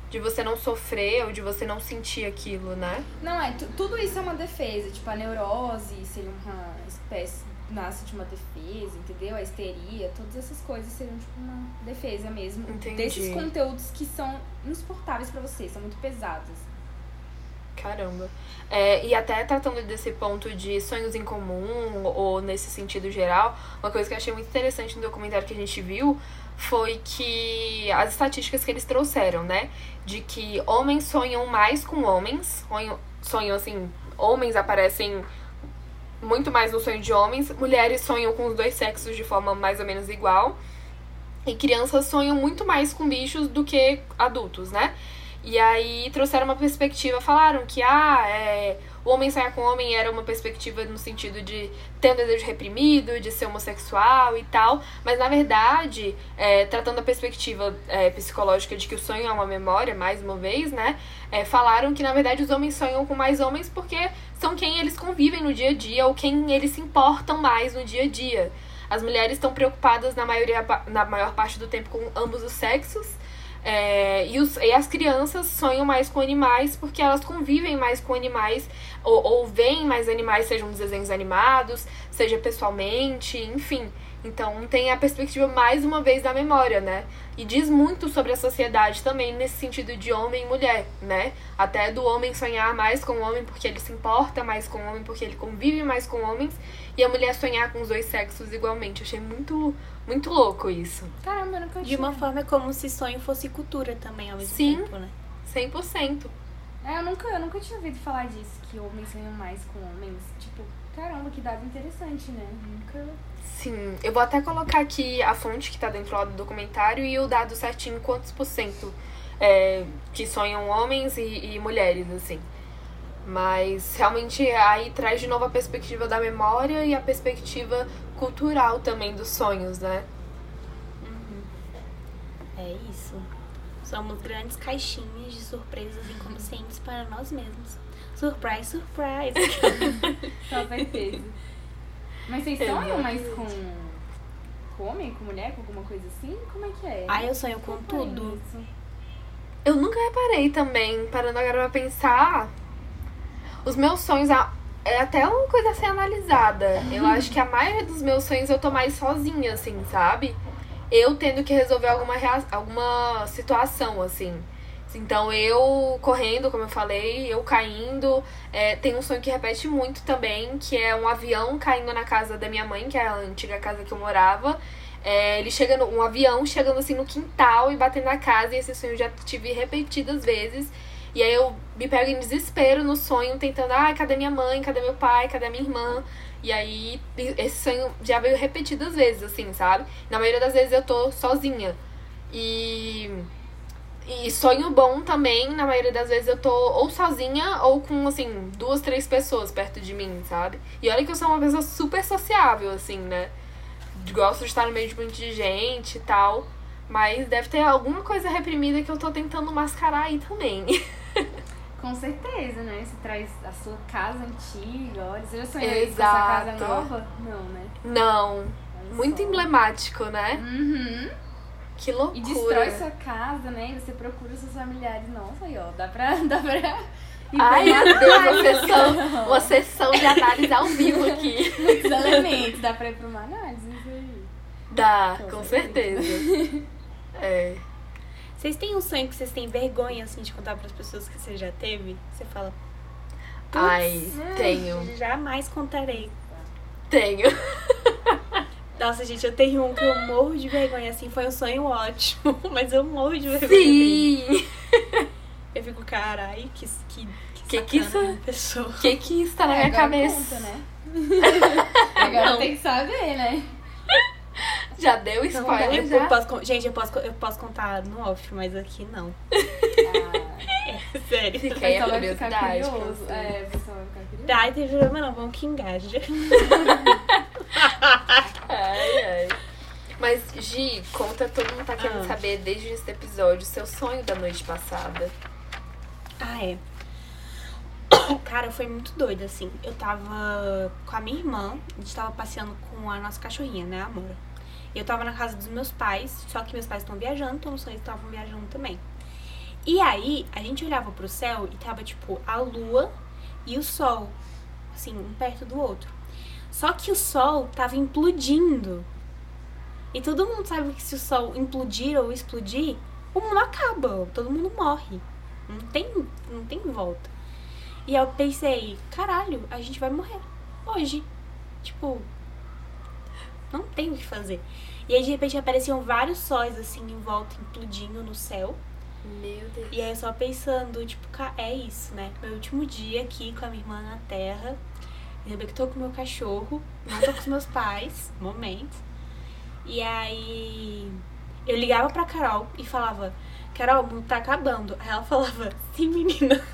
De você não sofrer ou de você não sentir aquilo, né? Não, é, tu- tudo isso é uma defesa. Tipo, a neurose seria uma espécie. Nasce de uma defesa, entendeu? A histeria, todas essas coisas seriam tipo uma defesa mesmo. Entendi. Desses conteúdos que são insuportáveis pra você, são muito pesados. Caramba. É, e até tratando desse ponto de sonhos em comum, ou nesse sentido geral, uma coisa que eu achei muito interessante no documentário que a gente viu foi que as estatísticas que eles trouxeram, né? De que homens sonham mais com homens, sonham, sonham assim, homens aparecem muito mais no sonho de homens, mulheres sonham com os dois sexos de forma mais ou menos igual, e crianças sonham muito mais com bichos do que adultos, né? E aí trouxeram uma perspectiva, falaram que ah, é, o homem sonhar com o homem era uma perspectiva no sentido de ter um desejo reprimido, de ser homossexual e tal, mas na verdade, é, tratando a perspectiva é, psicológica de que o sonho é uma memória, mais uma vez, né? é, falaram que na verdade os homens sonham com mais homens porque são quem convivem no dia a dia ou quem eles se importam mais no dia a dia. As mulheres estão preocupadas na, maioria, na maior parte do tempo com ambos os sexos. É, e, os, e as crianças sonham mais com animais porque elas convivem mais com animais ou, ou veem mais animais, sejam nos desenhos animados, seja pessoalmente, enfim. Então tem a perspectiva mais uma vez da memória, né? E diz muito sobre a sociedade também nesse sentido de homem e mulher, né? Até do homem sonhar mais com o homem porque ele se importa mais com o homem, porque ele convive mais com homens, e a mulher sonhar com os dois sexos igualmente. Achei muito, muito louco isso. Caramba, eu nunca De tinha. uma forma é como se sonho fosse cultura também ao mesmo Sim. tempo, né? 100%. É, eu nunca, eu nunca tinha ouvido falar disso, que homens sonham mais com homens. Tipo, caramba, que dado interessante, né? Nunca. Sim, eu vou até colocar aqui a fonte que tá dentro lá do documentário e o dado certinho, quantos por cento é, que sonham homens e, e mulheres, assim. Mas realmente aí traz de novo a perspectiva da memória e a perspectiva cultural também dos sonhos, né? É isso. Somos grandes caixinhas de surpresas inconscientes para nós mesmos. Surprise, surprise. Com certeza. Mas vocês sonham mais com, com homem, com mulher, com alguma coisa assim? Como é que é? Ai, eu sonho com Acompanho tudo. isso. Eu nunca reparei também, parando agora pra pensar. Os meus sonhos a- é até uma coisa a ser analisada. Eu acho que a maioria dos meus sonhos eu tô mais sozinha, assim, sabe? Eu tendo que resolver alguma, rea- alguma situação, assim. Então eu correndo, como eu falei, eu caindo. É, tem um sonho que repete muito também, que é um avião caindo na casa da minha mãe, que é a antiga casa que eu morava. É, ele chega no, um avião chegando assim no quintal e batendo na casa, e esse sonho eu já tive repetidas vezes. E aí eu me pego em desespero no sonho, tentando, ah, cadê minha mãe, cadê meu pai, cadê minha irmã? E aí esse sonho já veio repetidas vezes, assim, sabe? Na maioria das vezes eu tô sozinha. E. E sonho bom também, na maioria das vezes eu tô ou sozinha ou com, assim, duas, três pessoas perto de mim, sabe? E olha que eu sou uma pessoa super sociável, assim, né? Gosto de estar no meio de muita gente e tal. Mas deve ter alguma coisa reprimida que eu tô tentando mascarar aí também. Com certeza, né? Você traz a sua casa antiga, olha. Você já sonhou com a sua casa nova? Não, né? Não. Olha Muito só. emblemático, né? Uhum. Que loucura. E destrói sua casa, né? E você procura seus familiares. Nossa, aí, ó. Dá pra. Dá pra... Ai, meu Deus, uma análise. sessão, uma sessão de análise ao vivo aqui. Muitos elementos. Dá pra ir pra uma análise, isso aí. Dá, Com com certeza. certeza. É. Vocês têm um sonho que vocês têm vergonha, assim, de contar pras pessoas que você já teve? Você fala, "Putz, Ai, tenho. jamais contarei. Tenho. Nossa, gente, eu tenho um que eu morro de vergonha, assim, foi um sonho ótimo, mas eu morro de vergonha. dele. Sim. Eu fico, carai, que, que, Que que isso- pessoa. O que que está na É, minha cabeça? Conta, né? Agora Não. tem que saber, né? Já deu Não, spoiler, eu, já? eu posso, gente, eu posso, eu posso contar no off, mas aqui não. Ah, Sério. Fica aí a curiosidade curioso. É, o pessoal vai ficar curioso. Tá, não tem problema não, vamos que engaja. Ai, ai. Mas, Gi, conta, todo mundo tá querendo Ah. saber desde esse episódio, seu sonho da noite passada. Ah, é. Cara, foi muito doido, assim. Eu tava com a minha irmã, a gente tava passeando com a nossa cachorrinha, né, amor? E eu tava na casa dos meus pais, só que meus pais estão viajando, então os sonhos estavam viajando também. E aí, a gente olhava pro céu e tava, tipo, a lua e o sol, assim, um perto do outro. Só que o sol tava implodindo. E todo mundo sabe que se o sol implodir ou explodir, o mundo acaba, todo mundo morre. Não tem, não tem volta. E eu pensei, caralho, a gente vai morrer hoje. Tipo, não tem o que fazer. E aí de repente apareciam vários sóis assim em volta, implodindo no céu. Meu Deus. E aí eu só pensando, tipo, é isso, né? Meu último dia aqui com a minha irmã na terra. Lembra que tô com o meu cachorro, não tô com os meus pais, momento. E aí eu ligava pra Carol e falava, Carol, o mundo tá acabando. Aí ela falava, sim, menina.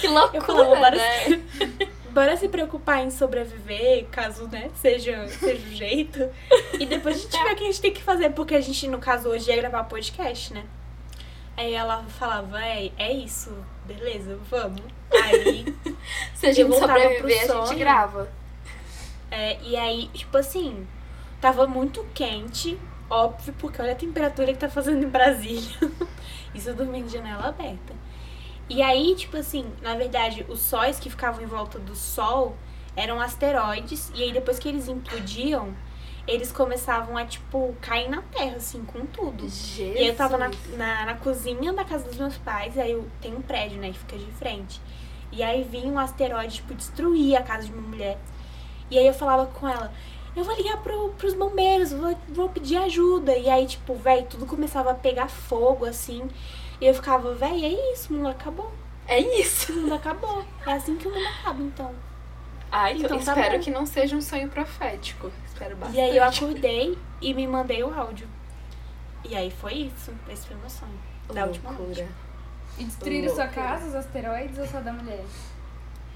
Que Eu loucura, falava, bora, né? se, bora se preocupar em sobreviver, caso, né, seja, seja o jeito. E depois a gente vê o que a gente tem que fazer, porque a gente, no caso, hoje ia gravar podcast, né? Aí ela falava, é, é isso, beleza, vamos. Aí, Se a gente sobreviver, pro a gente grava. é, e aí, tipo assim, tava muito quente, óbvio, porque olha a temperatura que tá fazendo em Brasília. Isso eu dormindo de janela aberta. E aí, tipo assim, na verdade, os sóis que ficavam em volta do Sol eram asteroides, e aí depois que eles implodiam, eles começavam a, tipo, cair na Terra, assim, com tudo. Jesus. E eu tava na, na, na cozinha da casa dos meus pais, e aí eu tenho um prédio, né, que fica de frente. E aí vinha um asteroide, tipo, destruir a casa de uma mulher. E aí eu falava com ela, eu vou ligar pro, pros bombeiros, vou, vou pedir ajuda. E aí, tipo, velho, tudo começava a pegar fogo, assim. E eu ficava, véi, é isso, o mundo acabou. É isso. O mundo acabou. É assim que o mundo acaba, então. Ai, eu Então tá espero bom. que não seja um sonho profético. Espero bastante. E aí eu acordei e me mandei o áudio. E aí foi isso. Esse foi meu sonho. Da última noite. E destruíram sua casa, os asteroides ou só da mulher?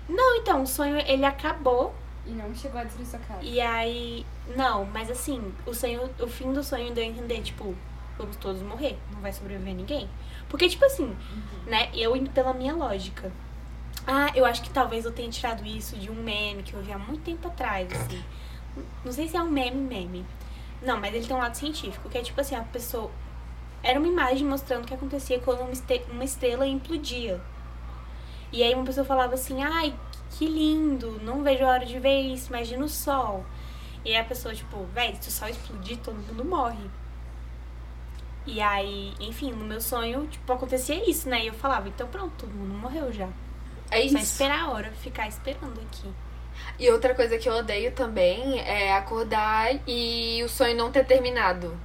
Não, então, o sonho ele acabou. E não chegou a destruir sua casa. E aí. Não, mas assim, o sonho, o fim do sonho deu a entender, tipo, vamos todos morrer. Não vai sobreviver ninguém. Porque, tipo assim, né, eu indo pela minha lógica. Ah, eu acho que talvez eu tenha tirado isso de um meme que eu vi há muito tempo atrás, assim. Não sei se é um meme, meme. Não, mas ele tem um lado científico, que é tipo assim, a pessoa. Era uma imagem mostrando o que acontecia quando uma estrela implodia. E aí uma pessoa falava assim, ai, que lindo, não vejo a hora de ver isso, imagina o sol. E aí a pessoa, tipo, véi, se o sol explodir, todo mundo morre. E aí, enfim, no meu sonho, tipo, acontecia isso, né? E eu falava, então pronto, todo mundo morreu já. É isso. esperar a hora, ficar esperando aqui. E outra coisa que eu odeio também é acordar e o sonho não ter terminado.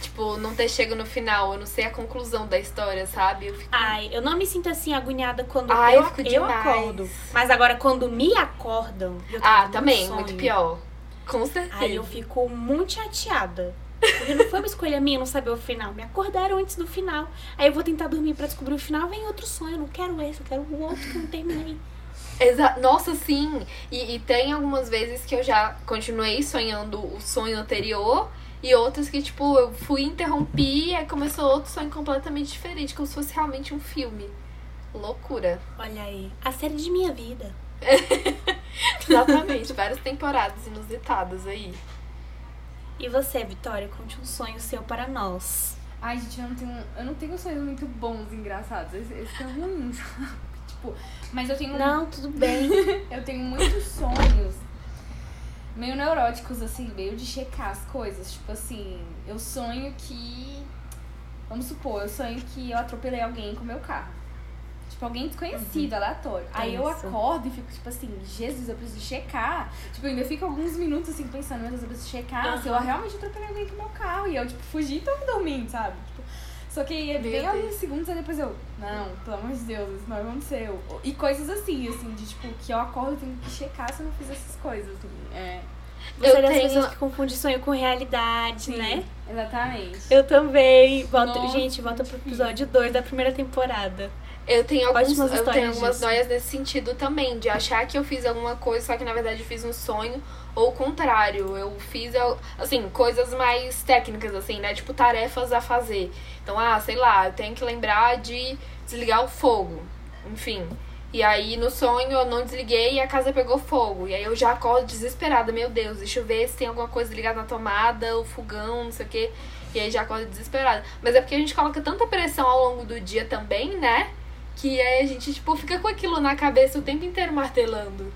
Tipo, não ter chego no final, eu não sei a conclusão da história, sabe? Eu fico... Ai, eu não me sinto assim agoniada quando Ai, eu, eu fico eu demais. acordo. Mas agora, quando me acordam. eu tô Ah, também, sonho, muito pior. Com certeza. Aí eu fico muito chateada. Porque não foi uma escolha minha não saber o final. Me acordaram antes do final. Aí eu vou tentar dormir pra descobrir o final. Vem outro sonho. Eu não quero esse, eu quero o outro que eu não terminei. Exa Nossa, sim! E, e tem algumas vezes que eu já continuei sonhando o sonho anterior e outras que, tipo, eu fui interrompi e aí começou outro sonho completamente diferente, como se fosse realmente um filme. Loucura. Olha aí. A série de minha vida. Exatamente, várias temporadas inusitadas aí. E você, Vitória, conte um sonho seu para nós. Ai, gente, eu não tenho, eu não tenho sonhos muito bons, engraçados. Esse, esse é ruim, sabe? Tipo, mas eu tenho, Não, tudo bem. eu tenho muitos sonhos meio neuróticos, assim, meio de checar as coisas. Tipo assim, eu sonho que. Vamos supor, eu sonho que eu atropelei alguém com o meu carro. Tipo, alguém desconhecido, aleatório. Aí eu Isso. acordo e fico, tipo assim, Jesus, eu preciso checar. Tipo, eu ainda fico alguns minutos assim pensando, meu Deus, eu preciso checar se eu realmente atropelei alguém com o meu carro. E eu, tipo, fugi e tô dormindo, sabe? Tipo, só que Meu bem Deus. alguns segundos aí depois eu, não, pelo amor de Deus, isso não aconteceu. E coisas assim, assim, de tipo, que eu acordo e tenho que checar se eu não fiz essas coisas. Assim. É, Você Eu é das tenho- pessoas que confunde sonho com realidade, sim, né? Exatamente. Eu também. Volta, Nossa, gente, volta pro episódio 2 da primeira temporada. Eu tenho alguns, eu tenho algumas disso. noias nesse sentido também, de achar que eu fiz alguma coisa, só que na verdade eu fiz um sonho, ou o contrário, eu fiz, assim, coisas mais técnicas, assim, né? Tipo, tarefas a fazer. Então, ah, sei lá, eu tenho que lembrar de desligar o fogo, enfim. E aí, no sonho, eu não desliguei e a casa pegou fogo. E aí eu já acordo desesperada, meu Deus, deixa eu ver se tem alguma coisa ligada na tomada, o fogão, não sei o quê. E aí já acordo desesperada. Mas é porque a gente coloca tanta pressão ao longo do dia também, né? Que aí a gente, tipo, fica com aquilo na cabeça o tempo inteiro martelando.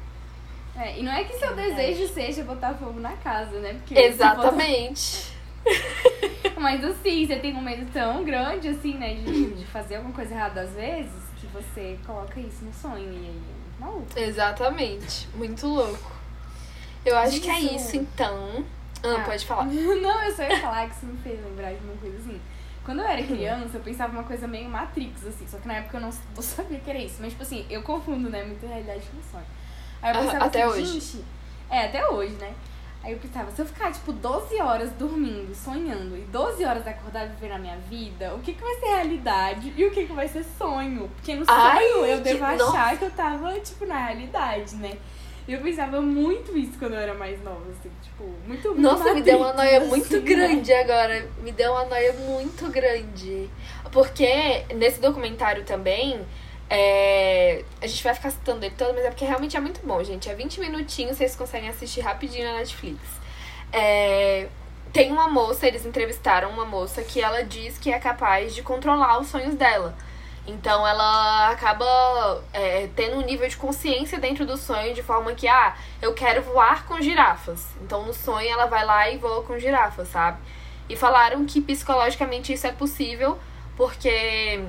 É, e não é que seu desejo seja botar fogo na casa, né? Porque Exatamente. Mas assim, você tem um medo tão grande, assim, né, de, de fazer alguma coisa errada às vezes, que você coloca isso no sonho e aí é muito maluco. Exatamente. Muito louco. Eu acho que é Isso. isso, então. Ah, Ah. pode falar. Não, eu só ia falar que isso me fez lembrar de uma coisa assim. Quando eu era criança, eu pensava uma coisa meio Matrix, assim, só que na época eu não, não sabia que era isso. Mas, tipo assim, eu confundo, né, muita realidade com sonho. Aí eu pensava até assim, hoje. gente. É, até hoje, né? Aí eu pensava, se eu ficar, tipo, 12 horas dormindo, sonhando, e 12 horas acordar e viver na minha vida, o que, que vai ser realidade e o que, que vai ser sonho? Porque no sonho Ai, eu devo achar nossa. que eu tava, tipo, na realidade, né? E eu pensava muito isso quando eu era mais nova, assim, tipo, muito, Nossa, me deu uma noia assim, muito né? grande agora. Me deu uma noia muito grande. Porque nesse documentário também. é, A gente vai ficar citando ele todo, mas é porque realmente é muito bom, gente. É 20 minutinhos, vocês conseguem assistir rapidinho na Netflix. É, Tem uma moça, eles entrevistaram uma moça que ela diz que é capaz de controlar os sonhos dela. Então ela acaba é, tendo um nível de consciência dentro do sonho, de forma que, ah, eu quero voar com girafas. Então no sonho ela vai lá e voa com girafas, sabe? E falaram que psicologicamente isso é possível, porque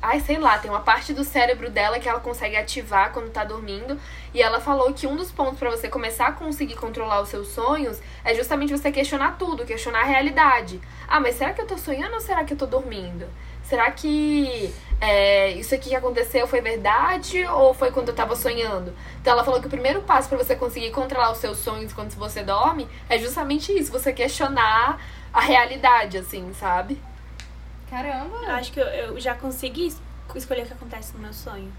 Ai, sei lá, tem uma parte do cérebro dela que ela consegue ativar quando tá dormindo. E ela falou que um dos pontos para você começar a conseguir controlar os seus sonhos é justamente você questionar tudo, questionar a realidade. Ah, mas será que eu tô sonhando ou será que eu tô dormindo? Será que é, isso aqui que aconteceu foi verdade ou foi quando eu tava sonhando? Então ela falou que o primeiro passo para você conseguir controlar os seus sonhos quando você dorme é justamente isso, você questionar a realidade, assim, sabe? Caramba! Eu acho que eu, eu já consegui es- escolher o que acontece no meu sonho.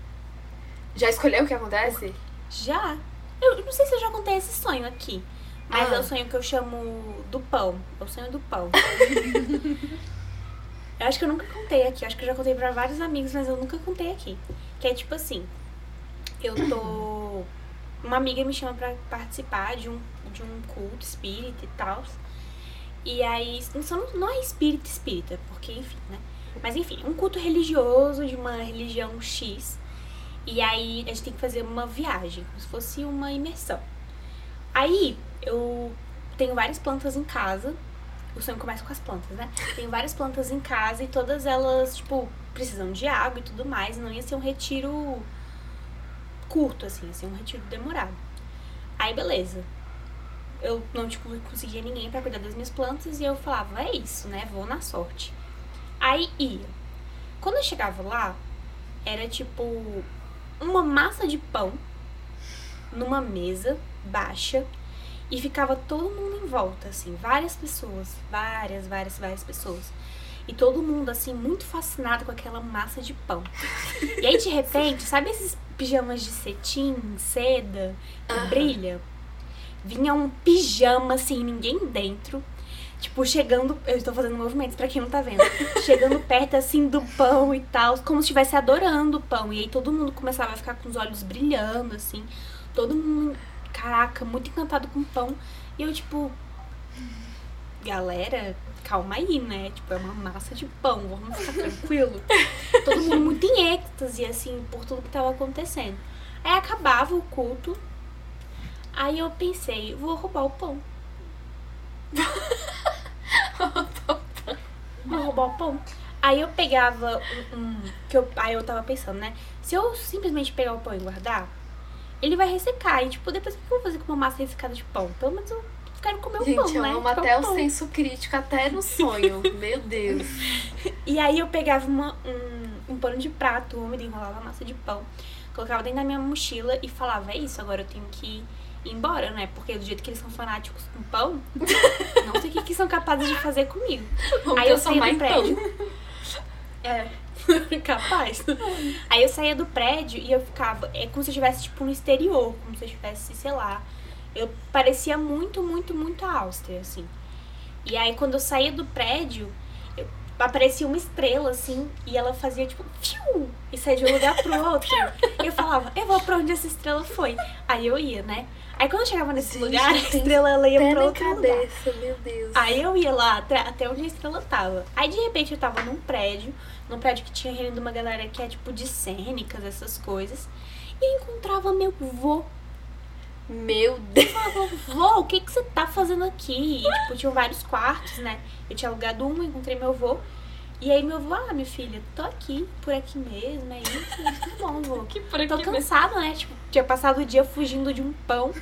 Já escolheu o que acontece? Já? Eu não sei se eu já contei esse sonho aqui. Mas Ah. é o sonho que eu chamo do pão. É o sonho do pão. eu acho que eu nunca contei aqui. Eu acho que eu já contei pra vários amigos, mas eu nunca contei aqui. Que é tipo assim. Eu tô. Uma amiga me chama pra participar de um, de um culto espírita e tal. E aí. Não, não é espírita espírita, porque enfim, né? Mas enfim, um culto religioso de uma religião X. E aí a gente tem que fazer uma viagem, como se fosse uma imersão. Aí eu tenho várias plantas em casa. O sonho começa com as plantas, né? Tenho várias plantas em casa e todas elas, tipo, precisam de água e tudo mais. Não ia ser um retiro curto, assim, ia ser um retiro demorado. Aí beleza. Eu não tipo, conseguia ninguém pra cuidar das minhas plantas e eu falava, é isso, né? Vou na sorte. Aí ia. Quando eu chegava lá, era tipo uma massa de pão numa mesa baixa e ficava todo mundo em volta, assim, várias pessoas, várias, várias, várias pessoas. E todo mundo, assim, muito fascinado com aquela massa de pão. E aí, de repente, sabe esses pijamas de cetim, seda, que Aham. brilha? Vinha um pijama, assim, ninguém dentro. Tipo, chegando. Eu estou fazendo movimentos pra quem não tá vendo. Chegando perto, assim, do pão e tal. Como se estivesse adorando o pão. E aí todo mundo começava a ficar com os olhos brilhando, assim. Todo mundo, caraca, muito encantado com o pão. E eu, tipo. Galera, calma aí, né? Tipo, é uma massa de pão, vamos ficar tranquilo. Todo mundo muito em êxtase, assim, por tudo que tava acontecendo. Aí acabava o culto. Aí eu pensei, vou roubar o pão. Vou roubar o pão. Aí eu pegava um. um- que eu, aí eu tava pensando, né? Se eu simplesmente pegar o pão e guardar, ele vai ressecar. E, tipo, depois o que eu vou fazer com uma massa ressecada de pão? Pelo menos eu quero comer o Gente, pão, eu né? amo Tipo, até o pão. senso crítico, até no sonho. Meu Deus. E aí eu pegava uma- um, um pano de prato úmido, enrolava a massa de pão, colocava dentro da minha mochila e falava, é isso, agora eu tenho que ir embora, né? Porque do jeito que eles são fanáticos com pão, não sei o que, que são capazes de fazer comigo. Vamos Aí eu transformar do em pão. prédio. É, capaz. Aí eu saía do prédio e eu ficava. É como se eu estivesse, tipo, no exterior, como se eu estivesse, sei lá. Eu parecia muito, muito, muito a Áustria, assim. E aí quando eu saía do prédio, eu- aparecia uma estrela, assim, e ela fazia, tipo, fiu! E saía de um lugar pro outro. E eu falava, eu vou pra onde essa estrela foi. Aí eu ia, né? Aí quando eu chegava nesse Gente, lugar, a estrela ela ia pra outro lugar. cabeça, meu Deus. Aí eu ia lá até onde a estrela tava. Aí de repente eu tava num prédio, num prédio que tinha reunido uma galera que é tipo de cênicas, essas coisas. E eu encontrava meu vô. Meu Deus. Eu falava, vô, o que que você tá fazendo aqui? E tipo, tinham vários quartos, né? Eu tinha alugado um, encontrei meu vô. E aí meu vô, ah, minha filha, tô aqui, por aqui mesmo, é isso. Tá bom, vô. Que por Tô cansada, né? Tipo, tinha passado o dia fugindo de um pão.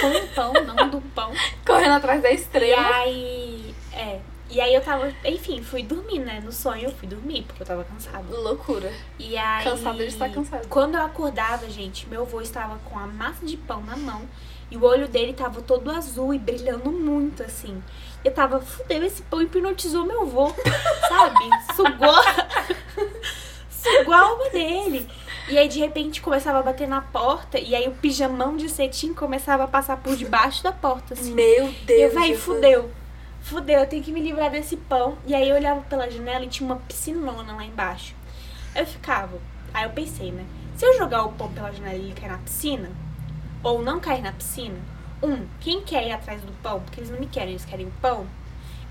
Com um pão, não do pão. Correndo atrás da E estrela. aí, é. E aí eu tava, enfim, fui dormir, né? No sonho eu fui dormir, porque eu tava cansada. Loucura. E aí. Cansada de estar cansada. Quando eu acordava, gente, meu avô estava com a massa de pão na mão. E o olho dele tava todo azul e brilhando muito, assim. Eu tava, fudeu, esse pão hipnotizou meu avô, sabe? Sugou. Sugou a alma dele. E aí, de repente, começava a bater na porta. E aí, o pijamão de cetim começava a passar por debaixo da porta, assim. Meu E Deus. eu, véi, fudeu. Fudeu, eu tenho que me livrar desse pão. E aí eu olhava pela janela e tinha uma piscinona lá embaixo. Eu ficava. Aí eu pensei, né? Se eu jogar o pão pela janela e ele cair na piscina, ou não cair na piscina, um, quem quer ir atrás do pão, porque eles não me querem, eles querem o pão,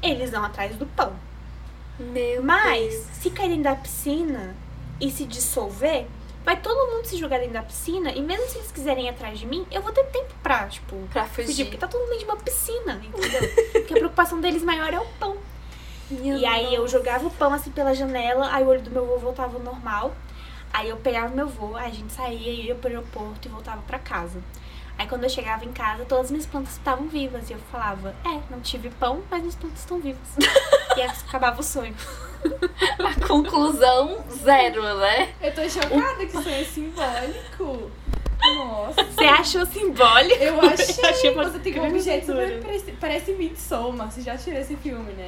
eles vão atrás do pão. Meu Mas, Deus. se cair dentro da piscina e se dissolver, vai todo mundo se jogar dentro da piscina, e mesmo se eles quiserem ir atrás de mim, eu vou ter tempo pra, tipo, Pra fugir, fugir. porque tá todo mundo dentro de uma piscina, entendeu? porque a preocupação deles maior é o pão. Minha E aí eu jogava o pão assim pela janela, aí o olho do meu avô voltava ao normal. Aí eu pegava meu avô, aí a gente saía, ia pro aeroporto e voltava pra casa. Aí quando eu chegava em casa, todas as minhas plantas estavam vivas. E eu falava, é, não tive pão, mas minhas plantas estão vivas. e acabava o sonho. A conclusão zero, né? Eu tô chocada que isso é simbólico. Nossa. Você achou simbólico? Eu achei. Achei uma Você tem um objeto super parece, parece Midsommar. Você já assistiu esse filme, né?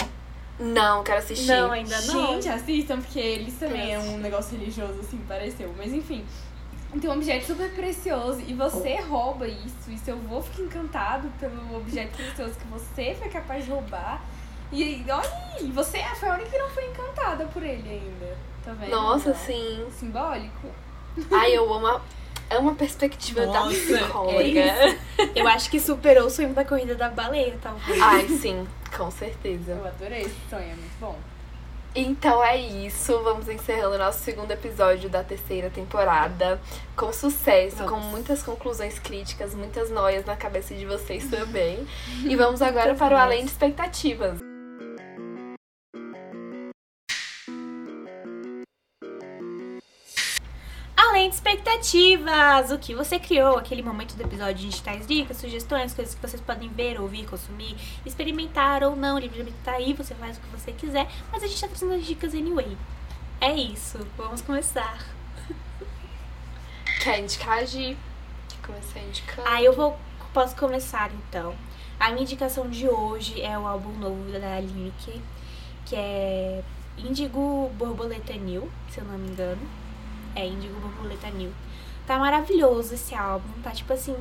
Não, quero assistir. Não, ainda não. Gente, assistam, porque eles também é um negócio religioso, assim, pareceu. Mas enfim. Tem um objeto super precioso e você rouba isso. E seu avô fica encantado pelo objeto precioso que você foi capaz de roubar. E olha aí, você foi a única que não foi encantada por ele ainda. Tá vendo? Nossa, sim. Simbólico? Ai, eu amo a, amo a perspectiva da Nossa, psicóloga. é Eu acho que superou o sonho da corrida da baleia, talvez. Ai, sim, com certeza. Eu adorei esse sonho, é muito bom. Então é isso, vamos encerrando o nosso segundo episódio da terceira temporada. Com sucesso, com muitas conclusões críticas, muitas noias na cabeça de vocês também. E vamos agora para o. Além de Expectativas. Expectativas, o que você criou, aquele momento do episódio, a gente traz dicas, sugestões, coisas que vocês podem ver, ouvir, consumir, experimentar ou não, livremente tá aí, você faz o que você quiser, mas a gente tá trazendo as dicas anyway. É isso, vamos começar. Quer indicar, Gi? Quer começar indicando? Aí eu vou, posso começar então. A minha indicação de hoje é o álbum novo da Lineker, que é Indigo Borboleta New, se eu não me engano. É Indigo Borboleta New. Tá maravilhoso esse álbum, tá tipo assim,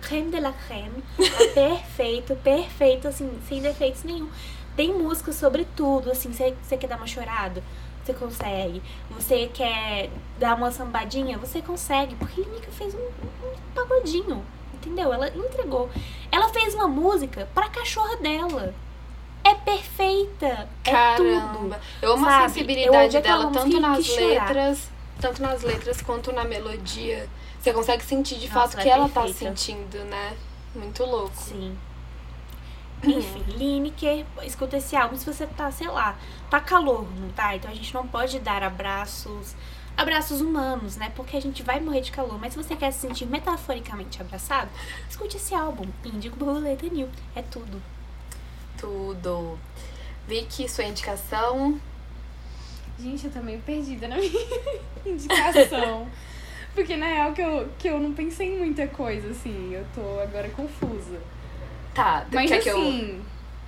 creme de la creme. Tá perfeito, perfeito, assim, sem defeitos nenhum. Tem música sobre tudo, assim, você quer dar uma chorada? Você consegue. Você quer dar uma sambadinha? Você consegue. Porque a Lineker fez um, um pagodinho, entendeu? Ela entregou. Ela fez uma música pra cachorra dela. É perfeita. É tudo. Caramba! Eu amo a Sabe, eu sensibilidade dela, tanto nas letras, tanto nas letras quanto na melodia. Você consegue sentir de Nossa, fato o que é ela tá perfeita. sentindo, né? Muito louco. Sim. Enfim, Lineker, escuta esse álbum se você tá, sei lá, tá calor, não tá? Então a gente não pode dar abraços, abraços humanos, né? Porque a gente vai morrer de calor. Mas se você quer se sentir metaforicamente abraçado, escute esse álbum, Índigo Borboleta New. É tudo. Tudo. Vicky, sua indicação? Gente, eu tô meio perdida na minha indicação. Porque na real que eu, que eu não pensei em muita coisa, assim. Eu tô agora confusa. Tá, Mas que eu... assim,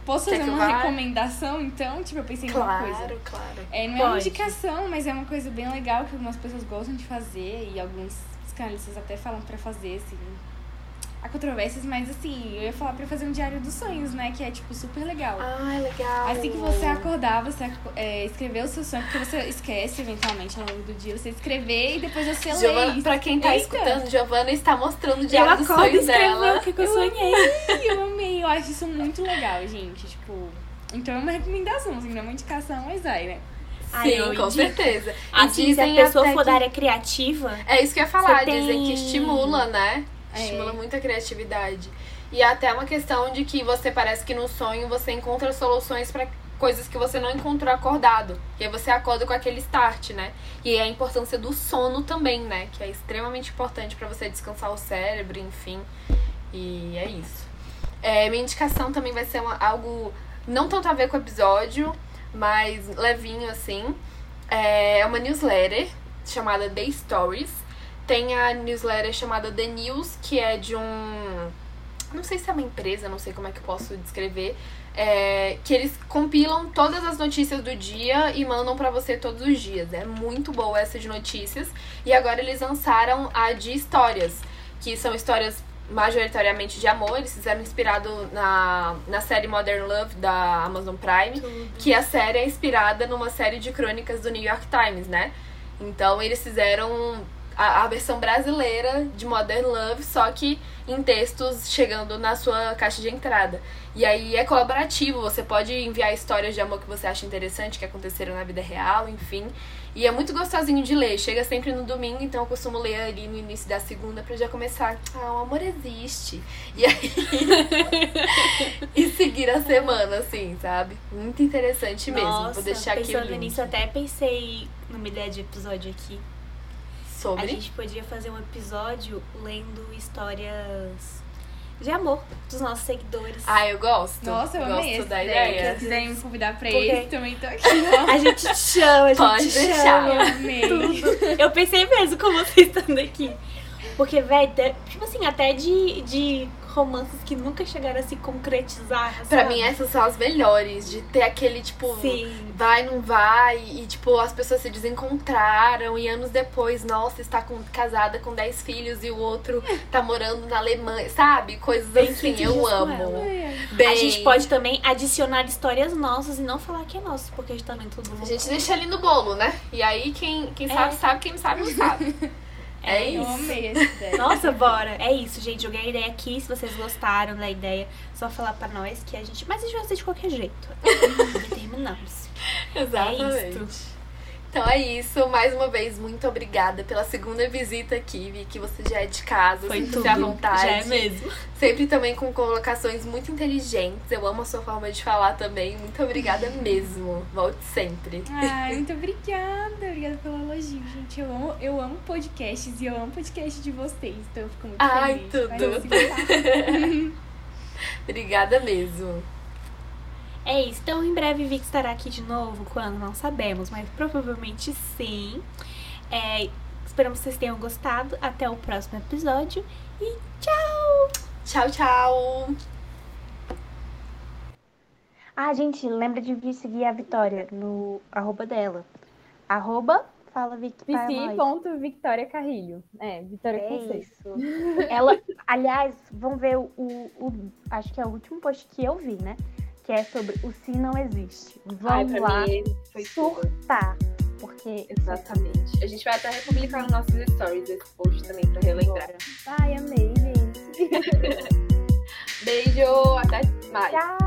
posso quer fazer uma vá? recomendação, então? Tipo, eu pensei em uma coisa. Claro, claro. É, não é uma Pode. indicação, mas é uma coisa bem legal que algumas pessoas gostam de fazer e alguns psicanalistas até falam pra fazer, assim. Há controvérsias, mas assim, eu ia falar pra fazer um diário dos sonhos, né? Que é, tipo, super legal. Ai, legal. Assim que você acordar, você é, escrever o seu sonho, porque você esquece eventualmente ao longo do dia, você escrever e depois você Giovana, lê. pra quem tá Eita. escutando, Giovana está mostrando o diário dos sonhos dela. o que, eu Eu sonhei. Ai, eu amei, eu acho isso muito legal, gente. Tipo, então é uma recomendação, assim, não é uma indicação, mas vai, né? Ai, Sim, eu com indico. certeza. E Assim, se dizem a pessoa for que- da área criativa, É isso que eu ia falar, dizem que estimula, né? É. Estimula muito a criatividade. E até uma questão de que você parece que no sonho você encontra soluções pra coisas que você não encontrou acordado. E aí você acorda com aquele start, né? E a importância do sono também, né? Que é extremamente importante pra você descansar o cérebro, enfim. E é isso. É, minha indicação também vai ser uma- algo não tanto a ver com o episódio, mas levinho assim. É uma newsletter chamada The Stories. Tem a newsletter chamada The News, que é de um. Não sei se é uma empresa, não sei como é que eu posso descrever. é, que eles compilam todas as notícias do dia e mandam pra você todos os dias. É muito boa essa de notícias. E agora eles lançaram a de histórias, que são histórias majoritariamente de amor. Eles fizeram inspirado na, na série Modern Love da Amazon Prime, que a série é inspirada numa série de crônicas do New York Times, né? Então eles fizeram a, a versão brasileira de Modern Love, só que em textos chegando na sua caixa de entrada. E aí é colaborativo, você pode enviar histórias de amor que você acha interessante, que aconteceram na vida real, enfim. E é muito gostosinho de ler. Chega sempre no domingo, então eu costumo ler ali no início da segunda pra já começar. Ah, o amor existe. E aí. e seguir a semana, assim, sabe? Muito interessante mesmo. Nossa, Vou deixar aqui pensando nisso, até pensei numa ideia de episódio aqui. A Sobre. gente podia fazer um episódio lendo histórias de amor dos nossos seguidores. Ah, eu gosto. Nossa, eu gosto amei essa da ideia. ideia. Se quiserem me convidar pra Porque- esse, também tô aqui. A gente te chama, a gente Pode chama. Eu amei. Eu pensei mesmo com você estando aqui. Porque, velho, tipo assim, até de, de romances que nunca chegaram a se concretizar. Pra sabe? mim, essas são as melhores. De ter aquele, tipo, Sim. vai, não vai. E, tipo, as pessoas se desencontraram. E anos depois, nossa, está com, casada com 10 filhos e o outro tá morando na Alemanha. Sabe? Coisas Bem assim, eu amo. Ela. Bem, A gente pode também adicionar histórias nossas e não falar que é nosso, porque a gente também todo mundo. A gente deixa ali no bolo, né? E aí, quem, quem É. sabe, sabe. Quem não sabe, não sabe. É Eu isso. amei essa ideia. Nossa, bora. É isso, gente. Joguei a ideia aqui. Se vocês gostaram da ideia, só falar pra nós que a gente. Mas a gente vai fazer de qualquer jeito. Determinamos. Exatamente. isto. Então é isso. Mais uma vez, muito obrigada pela segunda visita aqui. Vi que você já é de casa, Foi tudo. à vontade. Já é mesmo. Sempre também com colocações muito inteligentes. Eu amo a sua forma de falar também. Muito obrigada mesmo. Volte sempre. Ai, muito obrigada. Obrigada pelo elogio, gente. Eu amo, eu amo podcasts e eu amo podcast de vocês. Então eu fico muito Ai, feliz. tudo. Vai assim, tá? Obrigada mesmo. É isso. Então, em breve, Vic estará aqui de novo. Quando? Não sabemos, mas provavelmente sim. É, esperamos que vocês tenham gostado. Até o próximo episódio. E tchau! Tchau, tchau. Ah, gente, lembra de vir seguir a Vitória no arroba dela. Arroba, fala Vic pra nós. Vici.victoria Carrilho. É, Vitória com É C. isso. Ela, aliás, vão ver o, o, o- Acho que é o último post que eu vi, né? Que é sobre o Se Não Existe. Ai, Vamos pra lá mim foi surtar. Porque. Exatamente. A gente vai até republicar nos nossos stories esse post também pra relembrar. Ai, amei, gente. Beijo, até mais. Tchau.